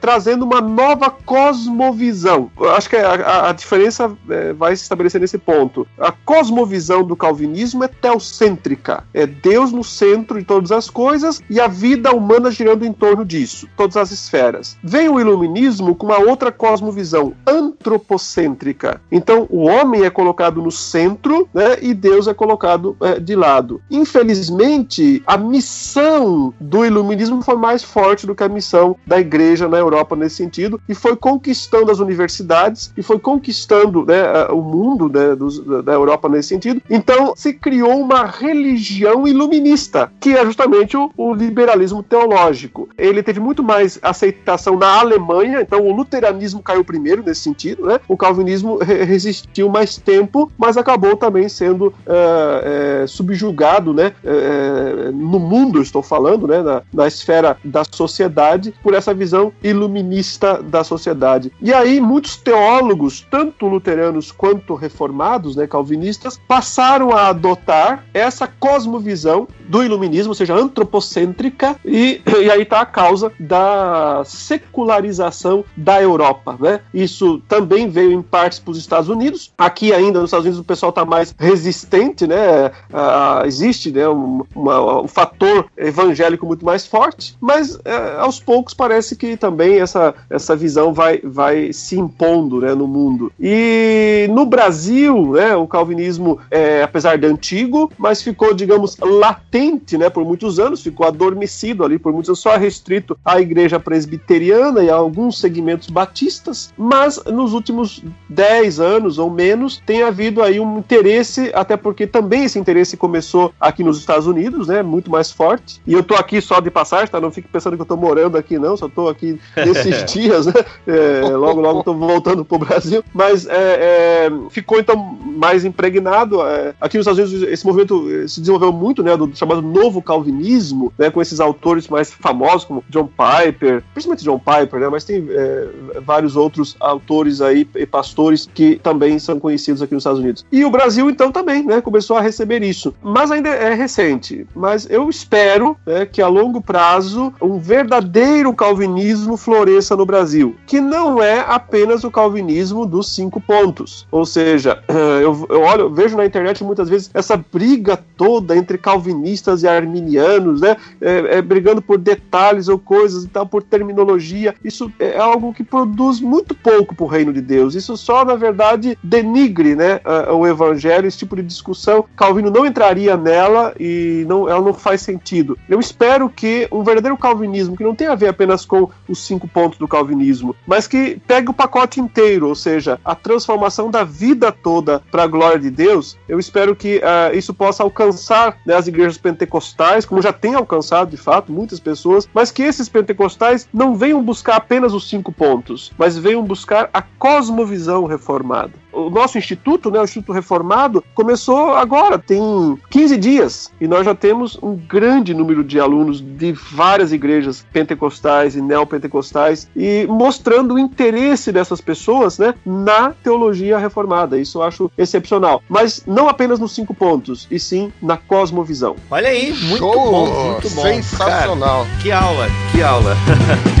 S3: trazendo uma nova cosmovisão. Acho que a, a- a diferença é, vai se estabelecer nesse ponto. A cosmovisão do calvinismo é teocêntrica, é Deus no centro de todas as coisas e a vida humana girando em torno disso, todas as esferas. Vem o iluminismo com uma outra cosmovisão antropocêntrica. Então o homem é colocado no centro, né, e Deus é colocado é, de lado. Infelizmente, a missão do iluminismo foi mais forte do que a missão da igreja na Europa nesse sentido e foi conquistando as universidades e foi conquistando né, o mundo né, dos- da- Europa nesse sentido. Então se criou uma religião iluminista, que é justamente o, o liberalismo teológico. Ele teve muito mais aceitação na Alemanha, então o luteranismo caiu primeiro nesse sentido, né? O calvinismo re- resistiu mais tempo, mas acabou também sendo eh, eh, subjugado, né? eh, no mundo, estou falando, né? Na, na esfera da sociedade, por essa visão iluminista da sociedade. E aí muitos teólogos, tanto luteranos quanto reformados, né? Calvinistas, passaram a adotar essa cosmovisão do iluminismo, ou seja, antropocêntrica, e, e aí está a causa da secularização da Europa. Né? Isso também veio em partes para os Estados Unidos. Aqui ainda nos Estados Unidos o pessoal está mais resistente, né? Ah, existe né, um, uma- um fator evangélico muito mais forte, mas eh, aos poucos parece que também essa, essa visão vai, vai se impondo né, no mundo. E no Brasil, né, o calvinismo, é, apesar de antigo, mas ficou, digamos, latente né, por muitos anos, ficou adormecido ali por muitos anos, só restrito à igreja presbiteriana e a alguns segmentos batistas, mas nos últimos 10 anos ou menos tem, havido aí um interesse, até porque também esse interesse começou aqui nos Estados Unidos, né? Muito mais forte. E eu tô aqui só de passagem, tá? Não fique pensando que eu tô morando aqui, não. Só tô aqui nesses dias, né? É, logo, logo tô voltando pro Brasil. Mas é, é, ficou então mais impregnado. É, aqui nos Estados Unidos esse movimento eh, se desenvolveu muito, né? Do chamado novo calvinismo, né? Com esses autores mais famosos como John Piper, principalmente John Piper, né? Mas tem é, vários outros autores aí e pastores que também são conhecidos aqui nos Estados Unidos. E o Brasil então também, né? Começou a receber isso. Mas ainda é recente. Mas eu espero né, que a longo prazo um verdadeiro calvinismo floresça no Brasil, que não é apenas o calvinismo dos cinco pontos. Ou seja, eu, eu olho, eu vejo na internet muitas vezes essa briga toda entre calvinistas e arminianos, né? É, é, brigando por detalhes ou coisas e tal, por terminologia. Isso é algo que produz muito pouco para o reino de Deus. Isso só, na verdade, denigre né, o evangelho, esse tipo de discussão. Calvino não entraria nela e não, ela não faz sentido. Eu espero que um verdadeiro calvinismo, que não tem a ver apenas com os cinco pontos do calvinismo, mas que pegue o pacote inteiro, ou seja, a transformação da vida toda para a glória de Deus, eu espero que uh, isso possa alcançar né, as igrejas pentecostais, como já tem alcançado de fato muitas pessoas, mas que esses pentecostais não venham buscar apenas os cinco pontos, mas venham buscar a cosmovisão reformada o nosso instituto, né, o Instituto Reformado, começou agora, tem 15 dias, e nós já temos um grande número de alunos de várias igrejas pentecostais e neopentecostais, e mostrando o interesse dessas pessoas né, na teologia reformada. Isso eu acho excepcional. Mas não apenas nos cinco pontos, e sim na cosmovisão.
S1: Olha aí, muito
S4: Show!
S1: bom, muito bom.
S4: Sensacional.
S1: Cara, que aula, que aula.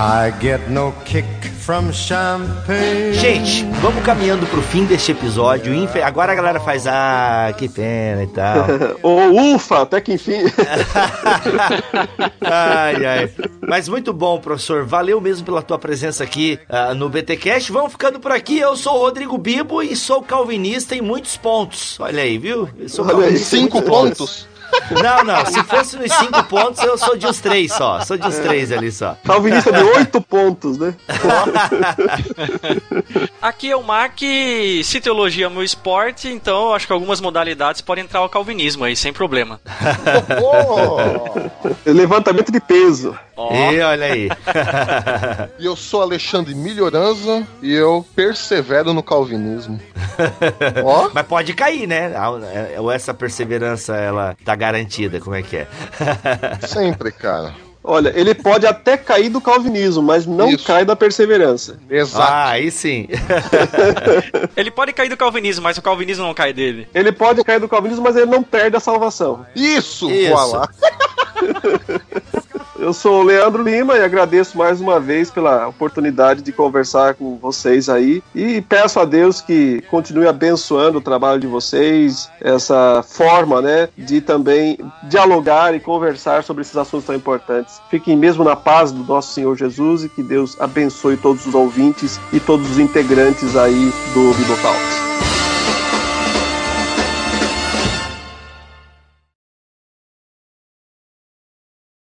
S7: I get no kick from champagne.
S1: Gente, vamos caminhando pro fim deste episódio. Agora a galera faz, ah, que pena e tal.
S3: Ô, ufa, até que enfim.
S1: ai, ai. Mas muito bom, professor. Valeu mesmo pela tua presença aqui ah, no BTcast. Vamos ficando por aqui. Eu sou o Rodrigo Bibo e sou calvinista em muitos pontos. Olha aí, viu? Eu sou
S3: Olha aí,
S1: calvinista em
S4: Cinco
S1: muitos
S4: pontos?
S1: Não, não. Se fosse nos cinco pontos, eu sou de uns três só. Sou de uns três ali só.
S3: Calvinista de oito pontos, né?
S2: Aqui é o Mac, se teologia é meu esporte, então acho que algumas modalidades podem entrar ao calvinismo aí, sem problema.
S4: Oh!
S3: Levantamento de peso.
S2: Ó,
S1: E olha aí.
S4: E eu sou Alexandre Melhoranza e eu persevero no calvinismo. Ó,
S1: Mas pode cair, né? Ou essa perseverança, ela tá garantida, como é que é?
S4: sempre, cara.
S3: Olha, ele pode até cair do calvinismo, mas não
S4: Isso.
S3: cai da perseverança.
S4: Exato.
S1: Ah, aí sim.
S2: Ele pode cair do calvinismo, mas o calvinismo não cai dele.
S3: Ele pode cair do calvinismo, mas ele não perde a salvação.
S4: Isso,
S1: Isso.
S4: voilà.
S3: Eu sou o Leandro Lima e agradeço mais uma vez pela oportunidade de conversar com vocês aí. E peço a Deus que continue abençoando o trabalho de vocês, essa forma, né, de também dialogar e conversar sobre esses assuntos tão importantes. Fiquem mesmo na paz do nosso Senhor Jesus e que Deus abençoe todos os ouvintes e todos os integrantes aí do Bibotalk.